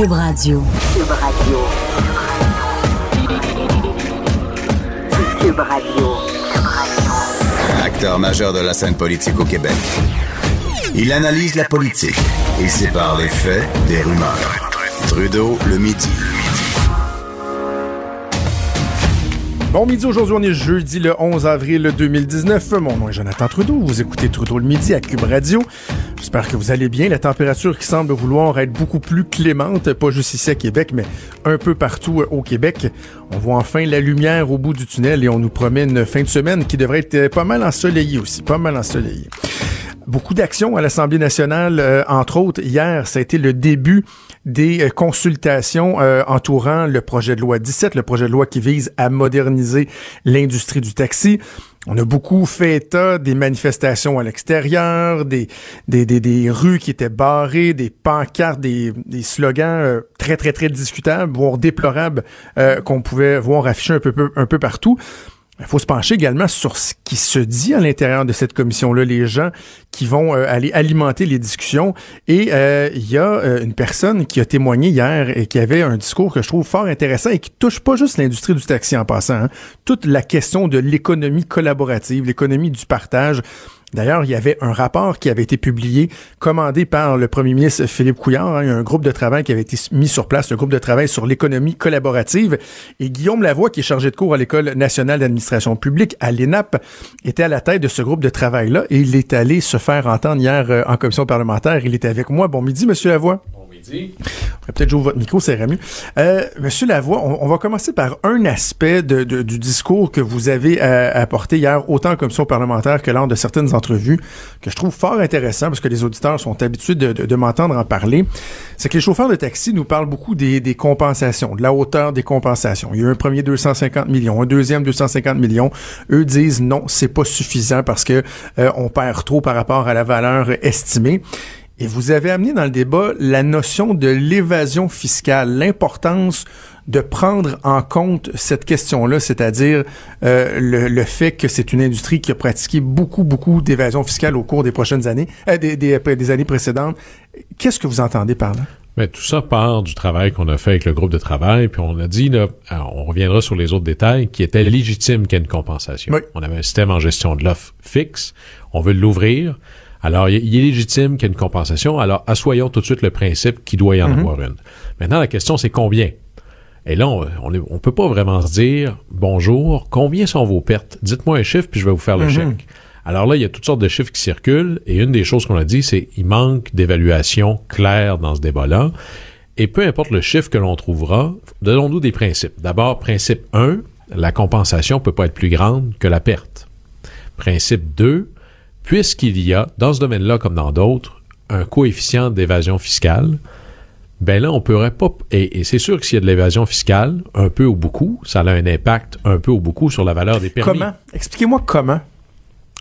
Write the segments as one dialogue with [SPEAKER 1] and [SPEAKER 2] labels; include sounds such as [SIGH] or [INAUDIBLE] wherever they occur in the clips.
[SPEAKER 1] Cube Radio.
[SPEAKER 2] Cube Radio. Cube Radio.
[SPEAKER 3] Acteur majeur de la scène politique au Québec. Il analyse la politique et sépare les faits des rumeurs. Trudeau le midi.
[SPEAKER 4] Bon midi, aujourd'hui on est jeudi le 11 avril 2019. Mon nom est Jonathan Trudeau, vous écoutez Trudeau le midi à Cube Radio. J'espère que vous allez bien. La température qui semble vouloir être beaucoup plus clémente, pas juste ici à Québec, mais un peu partout au Québec. On voit enfin la lumière au bout du tunnel et on nous promet une fin de semaine qui devrait être pas mal ensoleillée aussi, pas mal ensoleillée. Beaucoup d'actions à l'Assemblée nationale, euh, entre autres. Hier, ça a été le début des euh, consultations euh, entourant le projet de loi 17, le projet de loi qui vise à moderniser l'industrie du taxi. On a beaucoup fait état des manifestations à l'extérieur, des, des, des, des, rues qui étaient barrées, des pancartes, des, des slogans très, très, très discutables, voire déplorables, qu'on pouvait voir affichés un peu, un peu partout. Il faut se pencher également sur ce qui se dit à l'intérieur de cette commission-là, les gens qui vont euh, aller alimenter les discussions. Et euh, il y a euh, une personne qui a témoigné hier et qui avait un discours que je trouve fort intéressant et qui touche pas juste l'industrie du taxi en passant, hein. toute la question de l'économie collaborative, l'économie du partage. D'ailleurs, il y avait un rapport qui avait été publié, commandé par le premier ministre Philippe Couillard. Hein, il un groupe de travail qui avait été mis sur place, un groupe de travail sur l'économie collaborative. Et Guillaume Lavoie, qui est chargé de cours à l'École nationale d'administration publique, à l'ENAP, était à la tête de ce groupe de travail-là. Et il est allé se faire entendre hier euh, en commission parlementaire. Il était avec moi. Bon midi, Monsieur Lavoie. Peut-être j'ouvre votre micro, mieux. Euh, Monsieur Lavoie, on, va commencer par un aspect du discours que vous avez euh, apporté hier, autant en commission parlementaire que lors de certaines entrevues, que je trouve fort intéressant parce que les auditeurs sont habitués de, m'entendre en parler. C'est que les chauffeurs de taxi nous parlent beaucoup des, des, compensations, de la hauteur des compensations. Il y a eu un premier 250 millions, un deuxième 250 millions. Eux disent non, c'est pas suffisant parce que euh, on perd trop par rapport à la valeur estimée. Et vous avez amené dans le débat la notion de l'évasion fiscale, l'importance de prendre en compte cette question-là, c'est-à-dire euh, le, fait que c'est une industrie qui a pratiqué beaucoup, beaucoup d'évasion fiscale au cours des prochaines années, euh, des, des, années précédentes. Qu'est-ce que vous entendez par là?
[SPEAKER 5] Mais tout ça part du travail qu'on a fait avec le groupe de travail, puis on a dit, là, on reviendra sur les autres détails, qui était légitime qu'il y ait une compensation. On avait un système en gestion de l'offre fixe, on veut l'ouvrir, alors, il est légitime qu'il y ait une compensation. Alors, assoyons tout de suite le principe qu'il doit y en mhm. avoir une. Maintenant, la question, c'est combien? Et là, on ne peut pas vraiment se dire, bonjour, combien sont vos pertes? Dites-moi un chiffre, puis je vais vous faire le mhm. chèque. Alors là, il y a toutes sortes de chiffres qui circulent, et une des choses qu'on a dit, c'est qu'il manque d'évaluation claire dans ce débat-là. Et peu importe le chiffre que l'on trouvera, donnons-nous des principes. D'abord, principe 1, la compensation peut pas être plus grande que la perte. Principe 2, puisqu'il y a, dans ce domaine-là comme dans d'autres, un coefficient d'évasion fiscale, ben là, on pourrait pas. Et, c'est sûr que s'il y a de l'évasion fiscale, un peu ou beaucoup, ça a un impact un peu ou beaucoup sur la valeur des permis.
[SPEAKER 4] Comment? Expliquez-moi comment.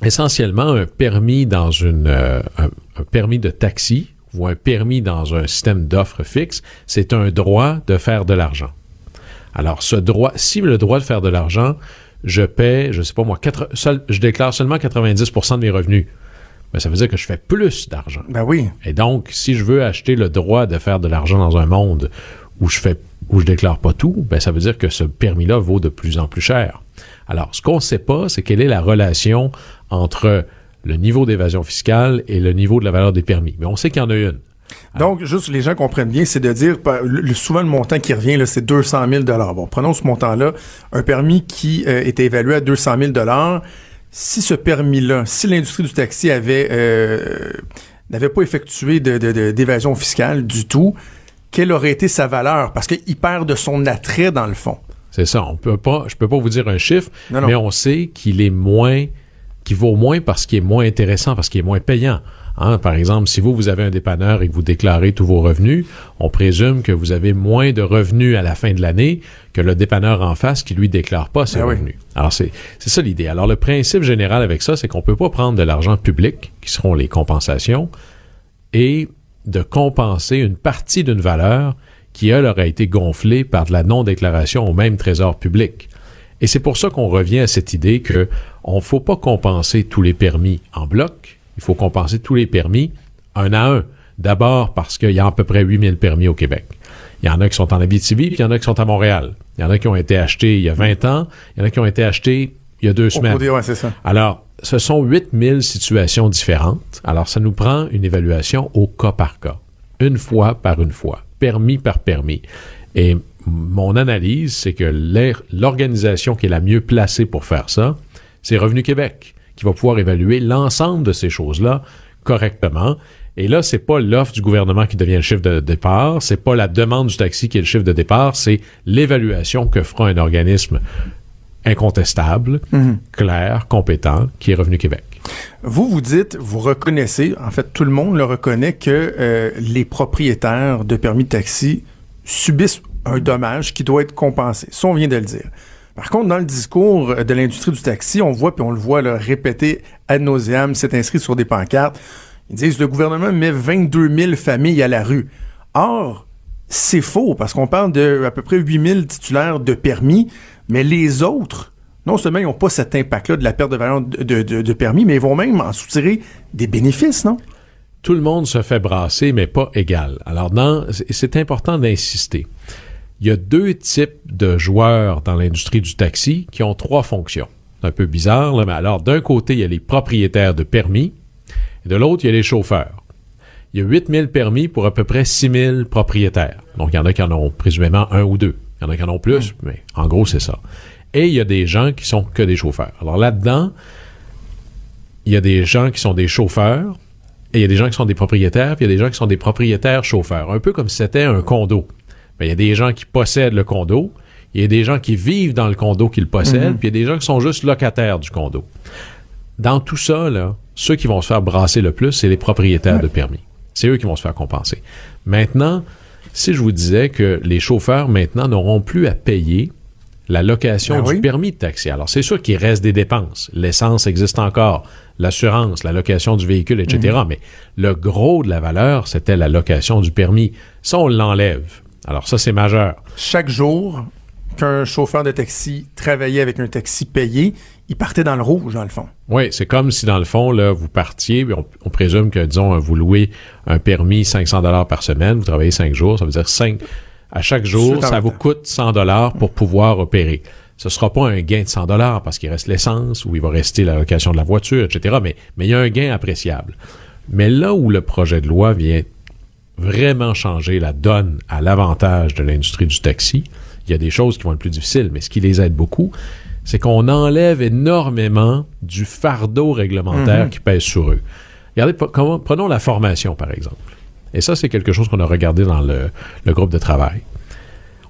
[SPEAKER 5] Essentiellement, un permis dans une euh, un, permis de taxi ou un permis dans un système d'offres fixe, c'est un droit de faire de l'argent. Alors, ce droit, si le droit de faire de l'argent je paie, je sais pas moi, je déclare seulement 90% de mes revenus. Ben, ça veut dire que je fais plus d'argent.
[SPEAKER 4] Ben oui.
[SPEAKER 5] Et donc, si je veux acheter le droit de faire de l'argent dans un monde où je fais, où je déclare pas tout, ben, ça veut dire que ce permis-là vaut de plus en plus cher. Alors, ce qu'on ne sait pas, c'est quelle est la relation entre le niveau d'évasion fiscale et le niveau de la valeur des permis. Mais on sait qu'il y en a une.
[SPEAKER 4] Donc, juste les gens comprennent bien, c'est de dire, souvent le montant qui revient, c'est 200 000 Bon, prenons ce montant-là, un permis qui euh, était évalué à 200 000 Si ce permis-là, si l'industrie du taxi avait euh, n'avait pas effectué d'évasion fiscale du tout, quelle aurait été sa valeur? Parce qu'il perd de son attrait dans le fond.
[SPEAKER 5] C'est ça. On peut pas, je peux pas vous dire un chiffre, mais on sait qu'il est moins, qu'il vaut moins parce qu'il est moins intéressant, parce qu'il est moins payant. Hein, par exemple, si vous, vous avez un dépanneur et que vous déclarez tous vos revenus, on présume que vous avez moins de revenus à la fin de l'année que le dépanneur en face qui lui déclare pas ses ben revenus. Alors, c'est ça l'idée. Alors, le principe général avec ça, c'est qu'on peut pas prendre de l'argent public, qui seront les compensations, et de compenser une partie d'une valeur qui, elle, aurait été gonflée par de la non-déclaration au même trésor public. Et c'est pour ça qu'on revient à cette idée que on faut pas compenser tous les permis en bloc, il faut compenser tous les permis un à un. D'abord parce qu'il y a à peu près 8000 permis au Québec. Il y en a qui sont en Abitibi, puis il y en a qui sont à Montréal. Il y en a qui ont été achetés il y a 20 ans, il y en a qui ont été achetés il y a deux semaines.
[SPEAKER 4] Ouais, c'est ça.
[SPEAKER 5] Alors, ce sont 8000 situations différentes. Alors, ça nous prend une évaluation au cas par cas, une fois par une fois, permis par permis. Et mon analyse, c'est que l'organisation qui est la mieux placée pour faire ça, c'est Revenu Québec, qui va pouvoir évaluer l'ensemble de ces choses-là correctement. Et là, c'est pas l'offre du gouvernement qui devient le chiffre de départ, c'est pas la demande du taxi qui est le chiffre de départ, c'est l'évaluation que fera un organisme incontestable, mhm. clair, compétent, qui est Revenu Québec.
[SPEAKER 4] Vous, vous dites, vous reconnaissez, en fait, tout le monde le reconnaît, que euh, les propriétaires de permis de taxi subissent un dommage qui doit être compensé. Ça, on vient de le dire. Par contre, dans le discours de l'industrie du taxi, on voit, puis on le voit le répéter ad nauseam, c'est inscrit sur des pancartes. Ils disent le gouvernement met 22 000 familles à la rue. Or, c'est faux, parce qu'on parle de à peu près 8 000 titulaires de permis, mais les autres, non seulement ils n'ont pas cet impact-là de la perte de valeur de, permis, mais ils vont même en soutirer des bénéfices, non?
[SPEAKER 5] Tout le monde se fait brasser, mais pas égal. Alors, c'est important d'insister. Il y a deux types de joueurs dans l'industrie du taxi qui ont trois fonctions. C'est un peu bizarre, là, mais alors, d'un côté, il y a les propriétaires de permis, et de l'autre, il y a les chauffeurs. Il y a 8000 permis pour à peu près 6000 propriétaires. Donc, il y en a qui en ont présumément un ou deux. Il y en a qui en ont plus, mais en gros, c'est ça. Et il y a des gens qui sont que des chauffeurs. Alors là-dedans, il y a des gens qui sont des chauffeurs, et il y a des gens qui sont des propriétaires, puis il y a des gens qui sont des propriétaires chauffeurs. Un peu comme si c'était un condo. Mais il y a des gens qui possèdent le condo, il y a des gens qui vivent dans le condo qu'ils possèdent, mm-hmm. puis il y a des gens qui sont juste locataires du condo. Dans tout ça, là, ceux qui vont se faire brasser le plus, c'est les propriétaires de permis. C'est eux qui vont se faire compenser. Maintenant, si je vous disais que les chauffeurs maintenant n'auront plus à payer la location ben du permis de taxi. Alors, c'est sûr qu'il reste des dépenses. L'essence existe encore, l'assurance, la location du véhicule, etc. Mhm. Mais le gros de la valeur, c'était la location du permis. Ça, on l'enlève. Alors, ça, c'est majeur.
[SPEAKER 4] Chaque jour qu'un chauffeur de taxi travaillait avec un taxi payé, il partait dans le rouge, dans le fond.
[SPEAKER 5] Oui, c'est comme si, dans le fond, là, vous partiez, on, présume que, disons, vous louez un permis 500 dollars par semaine, vous travaillez cinq jours, ça veut dire cinq... À chaque jour, ça vous coûte 100 dollars pour pouvoir opérer. Ce sera pas un gain de 100 dollars parce qu'il reste l'essence ou il va rester la location de la voiture, etc. Mais, mais il y a un gain appréciable. Mais là où le projet de loi vient vraiment changer la donne à l'avantage de l'industrie du taxi, il y a des choses qui vont être plus difficiles, mais ce qui les aide beaucoup, c'est qu'on enlève énormément du fardeau réglementaire mhm. qui pèse sur eux. Regardez, prenons la formation, par exemple. Et ça, c'est quelque chose qu'on a regardé dans le, groupe de travail.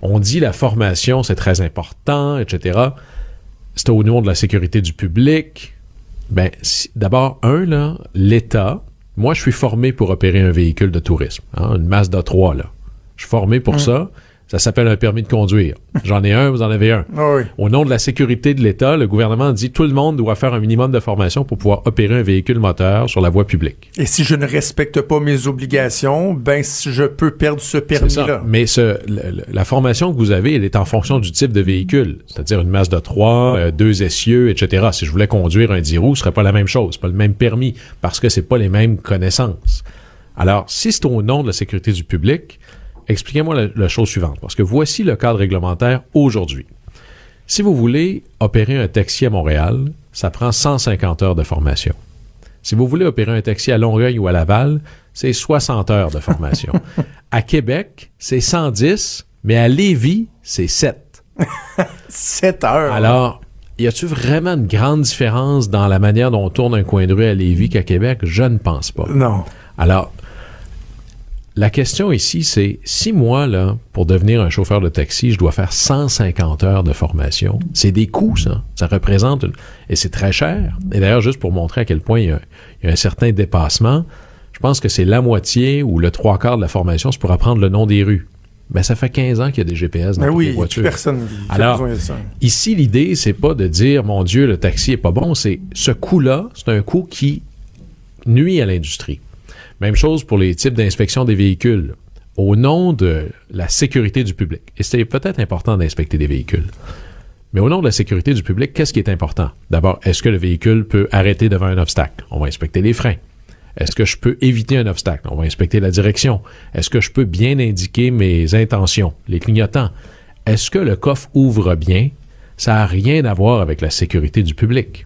[SPEAKER 5] On dit la formation, c'est très important, etc. C'est au niveau de la sécurité du public. Ben, d'abord, un, là, l'État. Moi, je suis formé pour opérer un véhicule de tourisme, hein, une Mazda 3, là. Je suis formé pour mhm. ça. Ça s'appelle un permis de conduire. J'en ai un, vous en avez un.
[SPEAKER 4] Ah
[SPEAKER 5] Au nom de la sécurité de l'État, le gouvernement dit tout le monde doit faire un minimum de formation pour pouvoir opérer un véhicule moteur sur la voie publique.
[SPEAKER 4] Et si je ne respecte pas mes obligations, ben je peux perdre ce permis-là.
[SPEAKER 5] Mais ce, la formation que vous avez, elle est en fonction du type de véhicule, c'est-à-dire une masse de trois, euh, deux essieux, etc. Si je voulais conduire un 10 roues, ce serait pas la même chose, pas le même permis, parce que c'est pas les mêmes connaissances. Alors, si c'est au nom de la sécurité du public, expliquez-moi la, chose suivante, parce que voici le cadre réglementaire aujourd'hui. Si vous voulez opérer un taxi à Montréal, ça prend 150 heures de formation. Si vous voulez opérer un taxi à Longueuil ou à Laval, c'est 60 heures de formation. [LAUGHS] à Québec, c'est 110, mais à Lévis, c'est 7.
[SPEAKER 4] 7 [LAUGHS] heures.
[SPEAKER 5] Alors, y a-tu vraiment une grande différence dans la manière dont on tourne un coin de rue à Lévis qu'à Québec? Je ne pense pas.
[SPEAKER 4] Non.
[SPEAKER 5] Alors, la question ici, c'est si moi, là, pour devenir un chauffeur de taxi, je dois faire 150 heures de formation, c'est des coûts, ça. Ça représente une... Et c'est très cher. Et d'ailleurs, juste pour montrer à quel point il y a, un certain dépassement, je pense que c'est la moitié ou le trois quarts de la formation, c'est pour apprendre le nom des rues. Ben, ça fait 15 ans qu'il y a des GPS dans
[SPEAKER 4] ben
[SPEAKER 5] les voitures.
[SPEAKER 4] personne
[SPEAKER 5] Alors, ici, l'idée, c'est pas de dire, mon Dieu, le taxi est pas bon, c'est ce coût-là, c'est un coût qui nuit à l'industrie. Même chose pour les types d'inspection des véhicules. Au nom de la sécurité du public, et c'est peut-être important d'inspecter des véhicules, mais au nom de la sécurité du public, qu'est-ce qui est important? D'abord, est-ce que le véhicule peut arrêter devant un obstacle? On va inspecter les freins. Est-ce que je peux éviter un obstacle? On va inspecter la direction. Est-ce que je peux bien indiquer mes intentions, les clignotants? Est-ce que le coffre ouvre bien? Ça n'a rien à voir avec la sécurité du public.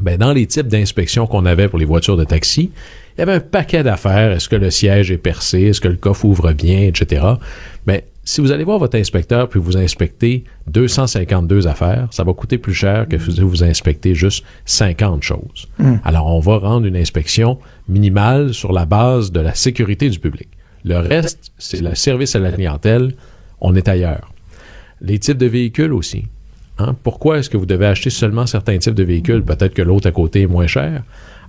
[SPEAKER 5] Ben, dans les types d'inspections qu'on avait pour les voitures de taxi, il y avait un paquet d'affaires. Est-ce que le siège est percé? Est-ce que le coffre ouvre bien, etc. Mais si vous allez voir votre inspecteur puis vous inspectez 252 affaires, ça va coûter plus cher que si vous inspectez juste 50 choses.
[SPEAKER 4] Hmm.
[SPEAKER 5] Alors, on va rendre une inspection minimale sur la base de la sécurité du public. Le reste, c'est le service à la clientèle. On est ailleurs. Les types de véhicules aussi. Hein? Pourquoi est-ce que vous devez acheter seulement certains types de véhicules? Peut-être que l'autre à côté est moins cher.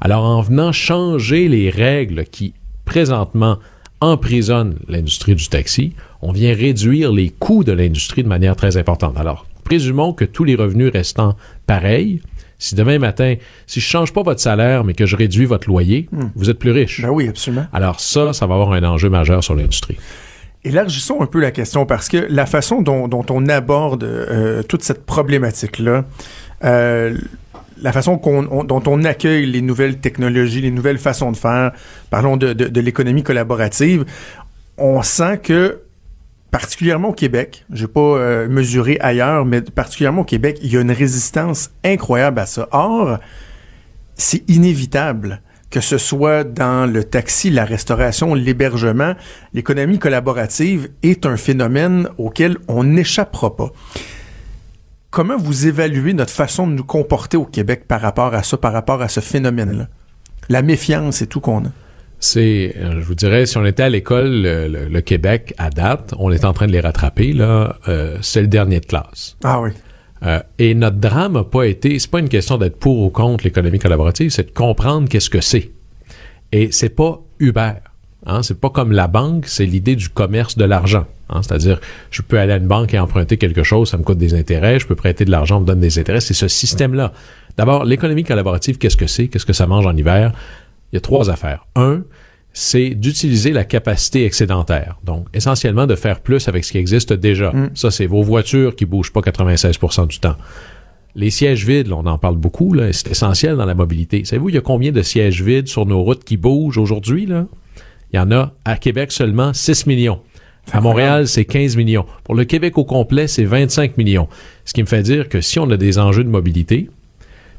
[SPEAKER 5] Alors, en venant changer les règles qui, présentement, emprisonnent l'industrie du taxi, on vient réduire les coûts de l'industrie de manière très importante. Alors, présumons que tous les revenus restant pareils, si demain matin, si je change pas votre salaire, mais que je réduis votre loyer, vous êtes plus riche.
[SPEAKER 4] Ben oui, absolument.
[SPEAKER 5] Alors ça, ça va avoir un enjeu majeur sur l'industrie.
[SPEAKER 4] Élargissons un peu la question parce que la façon dont, dont on aborde euh, toute cette problématique-là, euh, la façon dont on accueille les nouvelles technologies, les nouvelles façons de faire, parlons de l'économie collaborative, on sent que particulièrement au Québec, j'ai pas euh, mesuré ailleurs, mais particulièrement au Québec, il y a une résistance incroyable à ça. Or, c'est inévitable que ce soit dans le taxi, la restauration, l'hébergement, l'économie collaborative est un phénomène auquel on n'échappera pas. Comment vous évaluez notre façon de nous comporter au Québec par rapport à ça, par rapport à ce phénomène-là? La méfiance et tout qu'on a.
[SPEAKER 5] C'est, euh, je vous dirais, si on était à l'école, le, le- le Québec, à date, on est en train de les rattraper, là, euh, c'est le dernier de classe.
[SPEAKER 4] Ah oui.
[SPEAKER 5] Euh, et notre drame n'a pas été, c'est pas une question d'être pour ou contre l'économie collaborative, c'est de comprendre qu'est-ce que c'est. Et c'est pas Uber. Hein, c'est pas comme la banque, c'est l'idée du commerce de l'argent. Hein, c'est-à-dire, je peux aller à une banque et emprunter quelque chose, ça me coûte des intérêts, je peux prêter de l'argent, on me donne des intérêts. C'est ce système-là. D'abord, l'économie collaborative, qu'est-ce que c'est? Qu'est-ce que ça mange en hiver? Il y a trois affaires. Un, c'est d'utiliser la capacité excédentaire. Donc, essentiellement, de faire plus avec ce qui existe déjà. Ça, c'est vos voitures qui bougent pas 96% du temps. Les sièges vides, là, on en parle beaucoup, là, c'est essentiel dans la mobilité. Savez-vous, il y a combien de sièges vides sur nos routes qui bougent aujourd'hui? Là? Il y en a à Québec seulement 6 millions. À Montréal, c'est 15 millions. Pour le Québec au complet, c'est 25 millions. Ce qui me fait dire que si on a des enjeux de mobilité,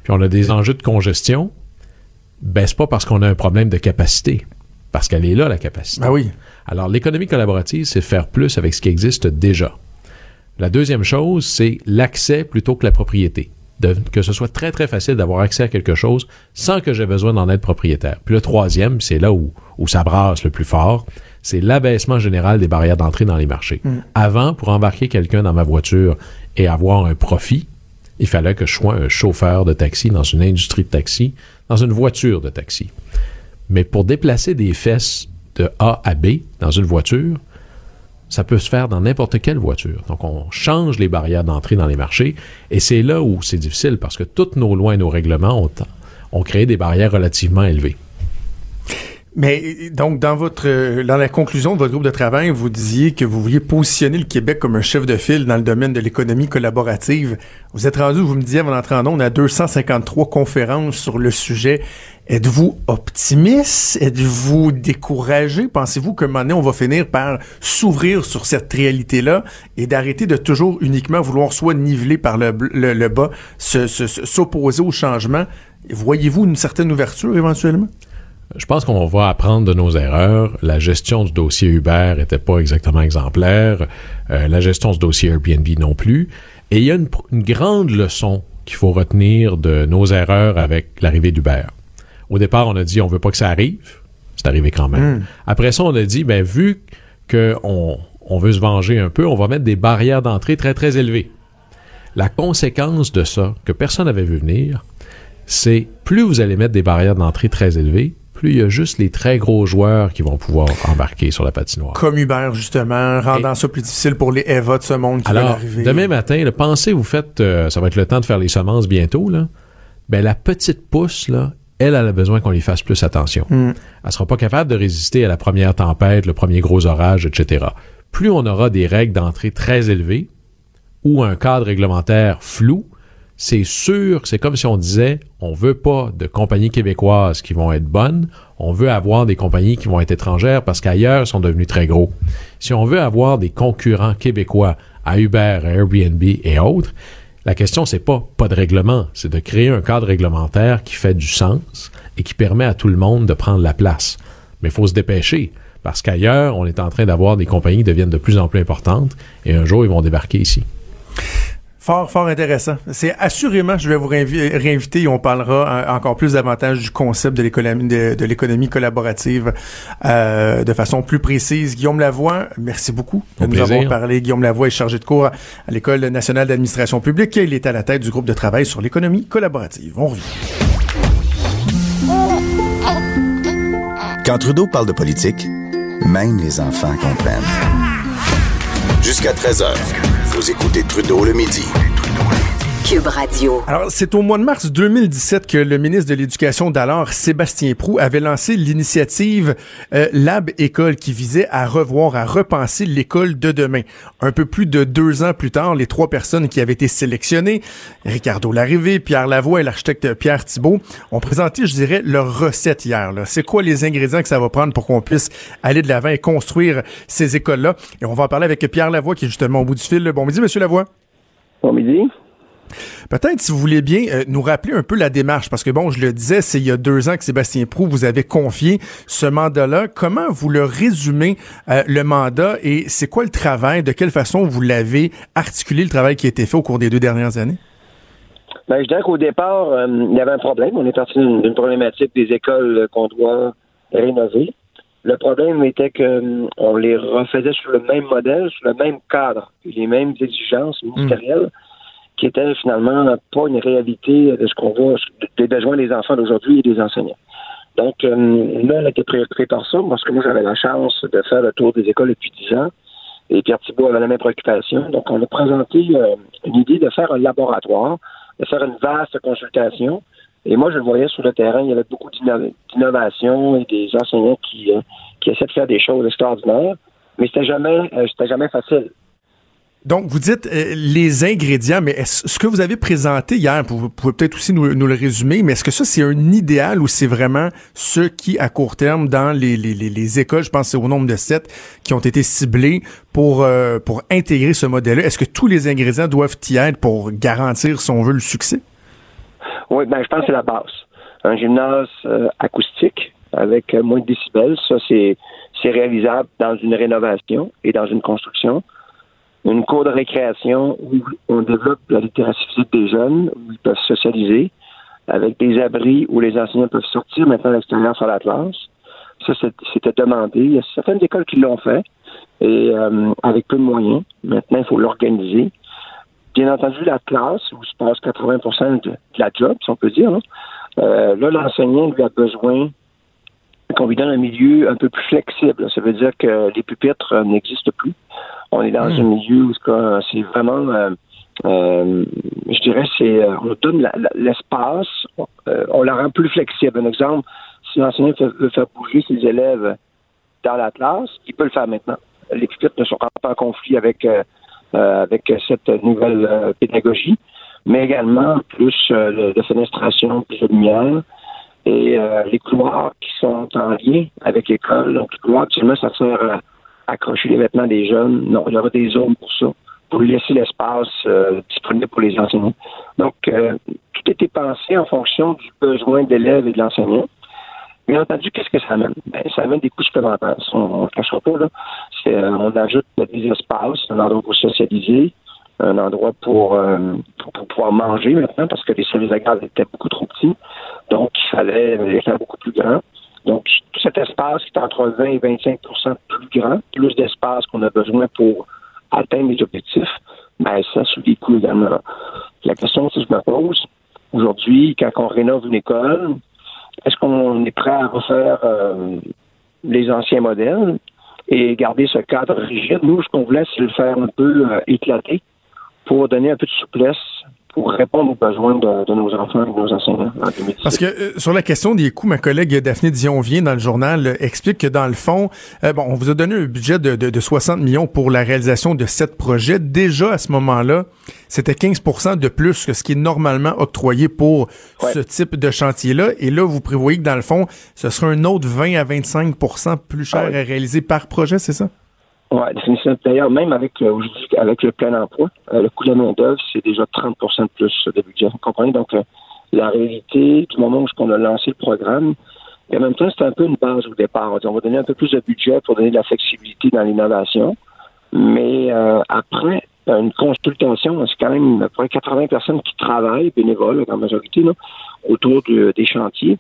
[SPEAKER 5] puis on a des enjeux de congestion, ben c'est pas parce qu'on a un problème de capacité, parce qu'elle est là, la capacité.
[SPEAKER 4] Ah oui.
[SPEAKER 5] Alors, l'économie collaborative, c'est faire plus avec ce qui existe déjà. La deuxième chose, c'est l'accès plutôt que la propriété. De- que ce soit très, très facile d'avoir accès à quelque chose sans que j'ai besoin d'en être propriétaire. Puis le troisième, c'est là où, où ça brasse le plus fort, c'est l'abaissement général des barrières d'entrée dans les marchés. Avant, pour embarquer quelqu'un dans ma voiture et avoir un profit, il fallait que je sois un chauffeur de taxi dans une industrie de taxi, dans une voiture de taxi. Mais pour déplacer des fesses de A à B dans une voiture, ça peut se faire dans n'importe quelle voiture. Donc, on change les barrières d'entrée dans les marchés et c'est là où c'est difficile parce que toutes nos lois et nos règlements ont, créé des barrières relativement élevées.
[SPEAKER 4] Mais donc, dans votre dans la conclusion de votre groupe de travail, vous disiez que vous vouliez positionner le Québec comme un chef de file dans le domaine de l'économie collaborative. Vous êtes rendu, vous me disiez avant d'entrer en ondes, à 253 conférences sur le sujet. Êtes-vous optimiste? Êtes-vous découragé? Pensez-vous qu'à un moment donné, on va finir par s'ouvrir sur cette réalité-là et d'arrêter de toujours uniquement vouloir soit niveler par le, bas, se- se- se- s'opposer au changement? Voyez-vous une certaine ouverture éventuellement?
[SPEAKER 5] Je pense qu'on va apprendre de nos erreurs. La gestion du dossier Uber n'était pas exactement exemplaire. Euh, la gestion du dossier Airbnb non plus. Et il y a une grande leçon qu'il faut retenir de nos erreurs avec l'arrivée d'Uber. Au départ, on a dit on veut pas que ça arrive. C'est arrivé quand même. Après ça, on a dit ben vu qu'on on veut se venger un peu, on va mettre des barrières d'entrée très très élevées. La conséquence de ça, que personne n'avait vu venir, c'est plus vous allez mettre des barrières d'entrée très élevées, plus il y a juste les très gros joueurs qui vont pouvoir embarquer sur la patinoire.
[SPEAKER 4] Comme Uber, justement, rendant ça plus difficile pour les Eva de ce monde qui
[SPEAKER 5] Alors,
[SPEAKER 4] arriver.
[SPEAKER 5] demain matin, là, pensez, vous faites, euh, ça va être le temps de faire les semences bientôt, là? Ben, la petite pousse, là, elle, elle a besoin qu'on lui fasse plus attention. Elle sera pas capable de résister à la première tempête, le premier gros orage, etc. Plus on aura des règles d'entrée très élevées ou un cadre réglementaire flou, c'est sûr, c'est comme si on disait, on veut pas de compagnies québécoises qui vont être bonnes, on veut avoir des compagnies qui vont être étrangères parce qu'ailleurs sont devenus très gros. Si on veut avoir des concurrents québécois à Uber, à Airbnb et autres, la question c'est pas pas de règlement, c'est de créer un cadre réglementaire qui fait du sens et qui permet à tout le monde de prendre la place. Mais il faut se dépêcher parce qu'ailleurs, on est en train d'avoir des compagnies qui deviennent de plus en plus importantes et un jour ils vont débarquer ici.
[SPEAKER 4] Fort, fort intéressant. C'est assurément, je vais vous réinviter et on parlera euh, encore plus davantage du concept de l'économie de, l'économie collaborative euh, de façon plus précise. Guillaume Lavoie, merci beaucoup de nous avoir parlé. Guillaume Lavoie est chargé de cours à l'École nationale d'administration publique. Il est à la tête du groupe de travail sur l'économie collaborative. On revient.
[SPEAKER 3] Quand Trudeau parle de politique, même les enfants comprennent. Jusqu'à 13h. Vous écoutez Trudeau le midi.
[SPEAKER 2] Cube Radio.
[SPEAKER 4] Alors, c'est au mois de mars 2017 que le ministre de l'Éducation d'alors, Sébastien Prou, avait lancé l'initiative euh, Lab École qui visait à revoir, à repenser l'école de demain. Un peu plus de deux ans plus tard, les trois personnes qui avaient été sélectionnées, Ricardo Larrivé, Pierre Lavoie et l'architecte Pierre Thibault, ont présenté, je dirais, leur recette hier. C'est quoi les ingrédients que ça va prendre pour qu'on puisse aller de l'avant et construire ces écoles-là? Et on va en parler avec Pierre Lavoie qui est justement au bout du fil. Bon midi, Monsieur Lavoie.
[SPEAKER 1] Bon midi.
[SPEAKER 4] Peut-être, si vous voulez bien, euh, nous rappeler un peu la démarche, parce que bon, je le disais, c'est il y a deux ans que Sébastien Prou vous avait confié ce mandat-là. Comment vous le résumez, euh, le mandat, et c'est quoi le travail? De quelle façon vous l'avez articulé, le travail qui a été fait au cours des deux dernières années?
[SPEAKER 1] Ben, je dirais qu'au départ, euh, il y avait un problème. On est parti d'une problématique des écoles qu'on doit rénover. Le problème était qu'on les refaisait sur le même modèle, sur le même cadre, les mêmes exigences ministérielles qui était finalement pas une réalité de ce qu'on voit des besoins des enfants d'aujourd'hui et des enseignants. Donc, euh, là, on a été préoccupé par ça, parce que moi, j'avais la chance de faire le tour des écoles depuis dix ans, et Pierre Thibault avait la même préoccupation. Donc, on a présenté euh, une idée de faire un laboratoire, de faire une vaste consultation. Et moi, je le voyais sur le terrain, il y avait beaucoup d'innovation et des enseignants qui, euh, qui essaient de faire des choses extraordinaires, mais c'était jamais, c'était jamais facile.
[SPEAKER 4] Donc, vous dites euh, les ingrédients, mais est-ce ce que vous avez présenté hier, vous pouvez peut-être aussi nous, le résumer, mais est-ce que ça, c'est un idéal ou c'est vraiment ceux qui, à court terme, dans les, les, les, écoles, je pense au nombre de sept, qui ont été ciblés pour, euh, pour intégrer ce modèle-là? Est-ce que tous les ingrédients doivent y être pour garantir, si on veut, le succès?
[SPEAKER 1] Oui, ben, je pense que c'est la base. Un gymnase euh, acoustique avec moins de décibels, ça, c'est réalisable dans une rénovation et dans une construction une cour de récréation où on développe la littératie physique des jeunes, où ils peuvent socialiser, avec des abris où les enseignants peuvent sortir maintenant à l'extérieur sur la classe. Ça, c'était demandé. Il y a certaines écoles qui l'ont fait, et euh, avec peu de moyens. Maintenant, il faut l'organiser. Bien entendu, la classe, où se passe 80% de, la job, si on peut dire, là, euh, là l'enseignant lui a besoin qu'on lui donne un milieu un peu plus flexible. Ça veut dire que les pupitres n'existent plus. On est dans hmm. un milieu où c'est vraiment, euh, euh, je dirais, c'est euh, on donne l'espace, on la rend plus flexible. Un exemple, si l'enseignant veut faire bouger ses élèves dans la classe, il peut le faire maintenant. Les pupitres ne sont pas en conflit avec avec cette nouvelle pédagogie, mais également plus de fenestration, plus de lumière et les couloirs qui sont en lien avec l'école. Donc, les couloirs, actuellement, ça sert à accrocher les vêtements des jeunes. Non, il y aura des zones pour ça, pour laisser l'espace euh, disponible pour les enseignants. Donc, euh, tout était pensé en fonction du besoin d'élèves et de l'enseignant. Bien entendu, qu'est-ce que ça amène? Ben, ça amène des coûts supplémentaires. On ne cachera pas, là. Euh, on ajoute des espaces, un endroit pour socialiser, un endroit pour, pour, pouvoir manger maintenant, parce que les services agricoles étaient beaucoup trop petits. Donc, il fallait les faire beaucoup plus grands. Donc, tout cet espace qui est entre 20 et 25% plus grand, plus d'espace qu'on a besoin pour atteindre les objectifs, ben, ça sous des coûts également. La question que je me pose, aujourd'hui, quand on rénove une école, est-ce qu'on est prêt à refaire euh, les anciens modèles et garder ce cadre rigide? Nous, ce qu'on voulait, c'est le faire un peu euh, éclater pour donner un peu de souplesse pour répondre aux besoins de, nos enfants et de nos enseignants en
[SPEAKER 4] Parce que euh, sur la question des coûts, ma collègue Daphné Dion-Vient dans le journal euh, explique que dans le fond, euh, bon, on vous a donné un budget de, de, 60 millions pour la réalisation de sept projets. Déjà à ce moment-là, c'était 15% de plus que ce qui est normalement octroyé pour ce type de chantier-là. Et là, vous prévoyez que dans le fond, ce sera un autre 20 à 25% plus cher ah à réaliser par projet, c'est ça?
[SPEAKER 1] Oui, définitivement. D'ailleurs, même avec, euh, avec le plein emploi, euh, le coût de la main-d'œuvre, c'est déjà 30% de plus de budget. Vous comprenez? Donc, euh, la réalité, du moment où on a lancé le programme, et en même temps, c'est un peu une base au départ. On, va donner un peu plus de budget pour donner de la flexibilité dans l'innovation. Mais après, une consultation, c'est quand même à peu près 80 personnes qui travaillent, bénévoles en majorité, autour des chantiers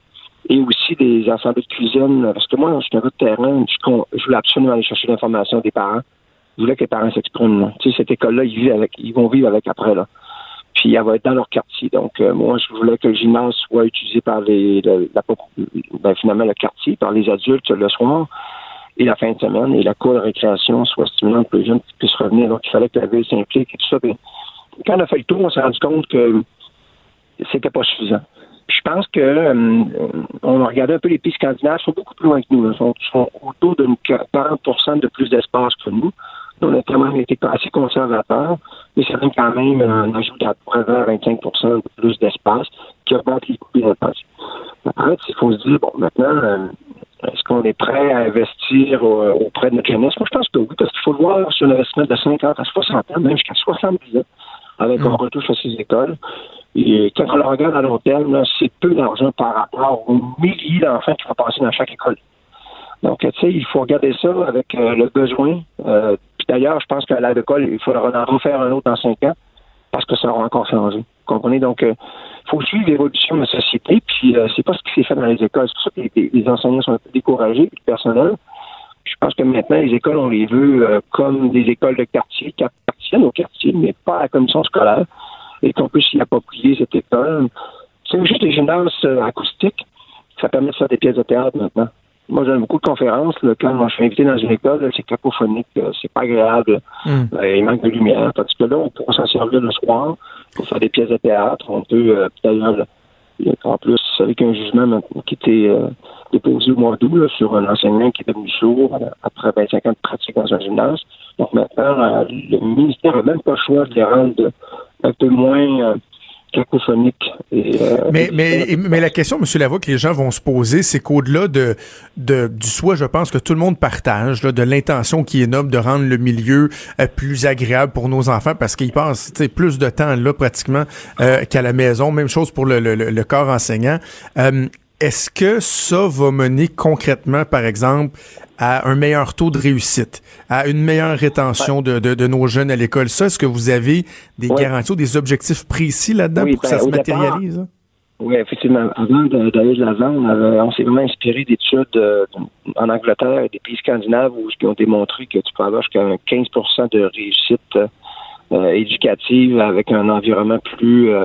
[SPEAKER 1] et aussi des assemblées de cuisine. Parce que moi, je suis un peu de terrain, je, voulais absolument aller chercher l'information des parents. Je voulais que les parents s'expriment. Tu sais, cette école-là, ils, vivent avec, ils vont vivre avec après. là. Puis elle va être dans leur quartier. Donc, euh, moi, je voulais que le gymnase soit utilisé par les, la, ben, finalement le quartier, par les adultes le soir et la fin de semaine, et la cour de récréation soit stimulante pour les jeunes qui puissent revenir. Donc, il fallait que la ville s'implique et tout ça. quand on a fait le tour, on s'est rendu compte que c'était pas suffisant je pense que euh, on a un peu les pays scandinaves, ils sont beaucoup plus loin que nous. Ils sont, autour de 40% de plus d'espace que nous. On a quand même été assez conservateurs, mais c'est quand même un ajout à 25 de plus d'espace qui augmente les coûts des Après, il faut se dire, bon, maintenant, euh, est-ce qu'on est prêt à investir auprès de notre jeunesse? Moi, je pense que oui, parce qu'il faut le voir sur l'investissement de 50 à 60 ans, même jusqu'à 70 ans, avec un retouche à ces écoles. Et quand on le regarde à long terme, c'est peu d'argent par rapport aux milliers d'enfants qui vont passer dans chaque école. Donc, tu sais, il faut regarder ça avec euh, le besoin. Euh, puis d'ailleurs, je pense qu'à l'école, il faudra en refaire un autre dans cinq ans parce que ça aura encore changé. Vous comprenez? Donc, il euh, faut suivre l'évolution de la société, puis c'est pas ce qui s'est fait dans les écoles. C'est pour ça que les, enseignants sont un peu découragés, le personnel. Je pense que maintenant, les écoles, on les veut comme des écoles de quartier qui appartiennent au quartier, mais pas à la commission scolaire et qu'on puisse y approprier cette école. C'est juste les gymnases euh, acoustiques, ça permet de faire des pièces de théâtre maintenant. Moi, j'ai beaucoup de conférences. quand je suis invité dans une école, c'est cacophonique, euh, c'est pas agréable. Hmm. Euh, il manque de lumière. Parce que là, on pourra s'en servir le soir pour faire des pièces de théâtre. On peut, d'ailleurs, en plus, avec un jugement qui était déposé au mois d'août sur un enseignant qui est devenu sourd après 25 ans de pratique dans un gymnase. Donc maintenant, le ministère n'a même pas le choix de les rendre un peu moins euh.
[SPEAKER 4] Euh, mais, mais, mais la question, M. Lavoie, que les gens vont se poser, c'est qu'au-delà de, de, du souhait, je pense que tout le monde partage, là, de l'intention qui est noble de rendre le milieu euh, plus agréable pour nos enfants parce qu'ils passent plus de temps là pratiquement qu'à la maison. Même chose pour le, le, le corps enseignant. Est-ce que ça va mener concrètement, par exemple, à un meilleur taux de réussite, à une meilleure rétention de, de, nos jeunes à l'école? Ça, est-ce que vous avez des garanties ou des objectifs précis là-dedans pour que ça ben, se matérialise?
[SPEAKER 1] Oui, effectivement. Avant d'aller de l'avant, on, s'est vraiment inspiré d'études euh, en Angleterre et des pays scandinaves où ils ont démontré que tu peux avoir jusqu'à 15% de réussite euh, éducative avec un environnement plus euh,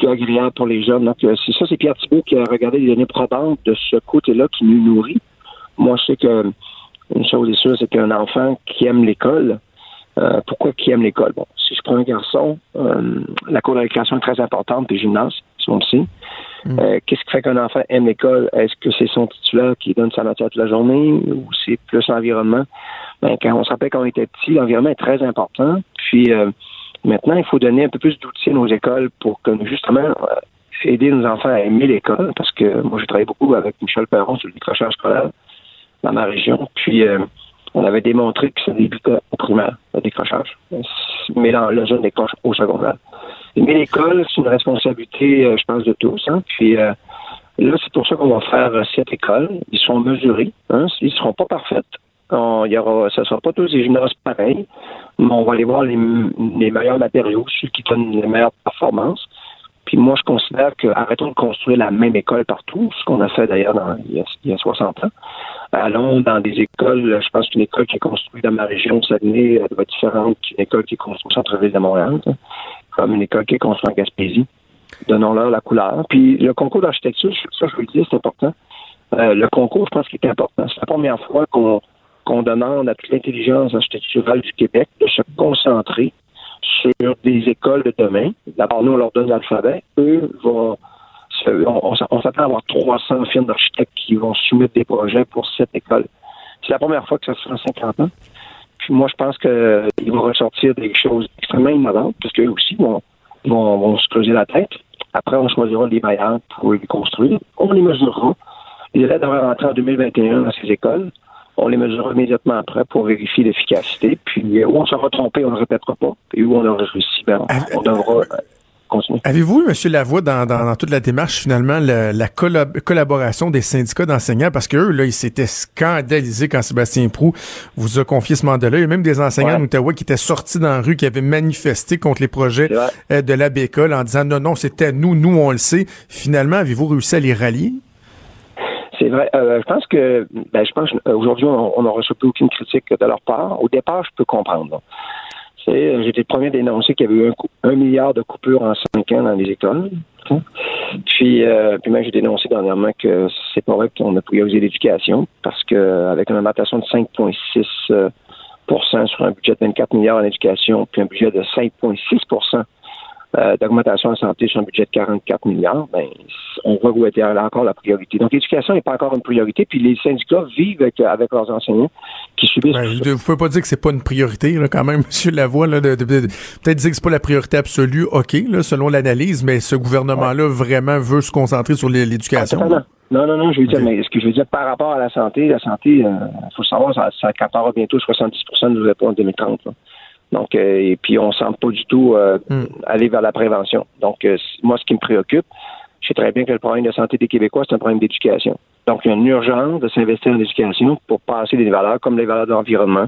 [SPEAKER 1] plus agréable pour les jeunes. Donc, c'est ça, c'est Pierre Thibault qui a regardé les données probantes de ce côté-là qui nous nourrit. Moi, je sais que une chose est sûre, c'est qu'un enfant qui aime l'école, euh, pourquoi qui aime l'école? Bon, si je prends un garçon, euh, la cour de récréation est très importante, puis gymnase, si on le sait. Mm. Euh, qu'est-ce qui fait qu'un enfant aime l'école? Est-ce que c'est son titulaire qui donne sa matière toute la journée ou c'est plus l'environnement? Ben, quand on se rappelle quand on était petit, l'environnement est très important. Puis maintenant, il faut donner un peu plus d'outils à nos écoles pour que justement aider nos enfants à aimer l'école, parce que moi, j'ai travaillé beaucoup avec Michel Perron sur le décrochage scolaire dans ma région. Puis, euh, on avait démontré que ça débutait au primaire, le décrochage. Mais là, le jeune décroche au secondaire. Mais l'école, c'est une responsabilité, euh, je pense, de tous. Hein. Puis euh, là, c'est pour ça qu'on va faire cette école. Ils sont mesurés. Hein. Ils ne seront pas parfaits. Y aura, ce ne sera pas tous des gymnases pareils, mais on va aller voir les, meilleurs matériaux, ceux qui donnent les meilleures performances. Puis moi, je considère que arrêtons de construire la même école partout, ce qu'on a fait d'ailleurs il, y a 60 ans. Allons dans des écoles, je pense qu'une école qui est construite dans ma région, Saguenay, elle va être différente qu'une école qui est construite au centre-ville de Montréal, comme une école qui est construite en Gaspésie. Donnons-leur la couleur. Puis le concours d'architecture, ça, je vous le dis, c'est important. Euh, le concours, je pense qu'il est important. C'est la première fois qu'on qu'on demande à toute l'intelligence architecturale du Québec de se concentrer sur des écoles de demain. D'abord, nous, on leur donne l'alphabet. Eux vont on, s'attend à avoir 300 firmes d'architectes qui vont soumettre des projets pour cette école. C'est la première fois que ça se fait en 50 ans. Puis moi, je pense qu'ils vont ressortir des choses extrêmement innovantes, parce qu'eux aussi vont, vont, se creuser la tête. Après, on choisira les bailleurs pour les construire. On les mesurera. Les élèves devraient rentrer en 2021 dans ces écoles. On les mesurera immédiatement après pour vérifier l'efficacité. Puis où on sera trompé, on ne le répétera pas. Et où on aura réussi, ben, on devra
[SPEAKER 4] Avez-vous, M. Lavoie, dans, dans, toute la démarche, finalement, la, collaboration des syndicats d'enseignants, parce qu'eux, là, ils s'étaient scandalisés quand Sébastien Prou vous a confié ce mandat-là. Il y a même des enseignants d'Ottawa qui étaient sortis dans la rue, qui avaient manifesté contre les projets euh, de la bécole en disant non, non, c'était nous, nous, on le sait. Finalement, avez-vous réussi à les rallier?
[SPEAKER 1] C'est vrai. Euh, je pense que, ben, je pense aujourd'hui, on n'a reçu aucune critique de leur part. Au départ, je peux comprendre. Euh, j'étais le premier dénoncer qu'il y avait eu un, milliard de coupures en cinq ans dans les écoles. Puis, euh, puis même j'ai dénoncé dernièrement que c'est pas vrai qu'on a prioriser l'éducation parce qu'avec une augmentation de 5,6% euh, sur un budget de 24 milliards en éducation, puis un budget de 5,6 euh, d'augmentation en santé sur un budget de 44 milliards, ben, on voit où était encore la priorité. Donc, l'éducation n'est pas encore une priorité, puis les syndicats vivent avec, avec leurs enseignants qui subissent.
[SPEAKER 4] Ben, vous pouvez pas dire que c'est pas une priorité, là, quand même, [LAUGHS] M. Lavoie, là, de, peut-être dire que c'est pas la priorité absolue, OK, là, selon l'analyse, mais ce gouvernement-là vraiment veut se concentrer sur l'éducation.
[SPEAKER 1] non, non, non, je veux dire, mais ce que je veux dire par rapport à la santé, la santé, il euh, faut savoir, ça, ça bientôt 70 de nos en 2030. Là. Donc, euh, et puis on semble pas du tout euh, hmm. aller vers la prévention. Donc, euh, moi, ce qui me préoccupe, je sais très bien que le problème de santé des Québécois, c'est un problème d'éducation. Donc, il y a une urgence de s'investir en éducation pour passer des valeurs comme les valeurs de l'environnement,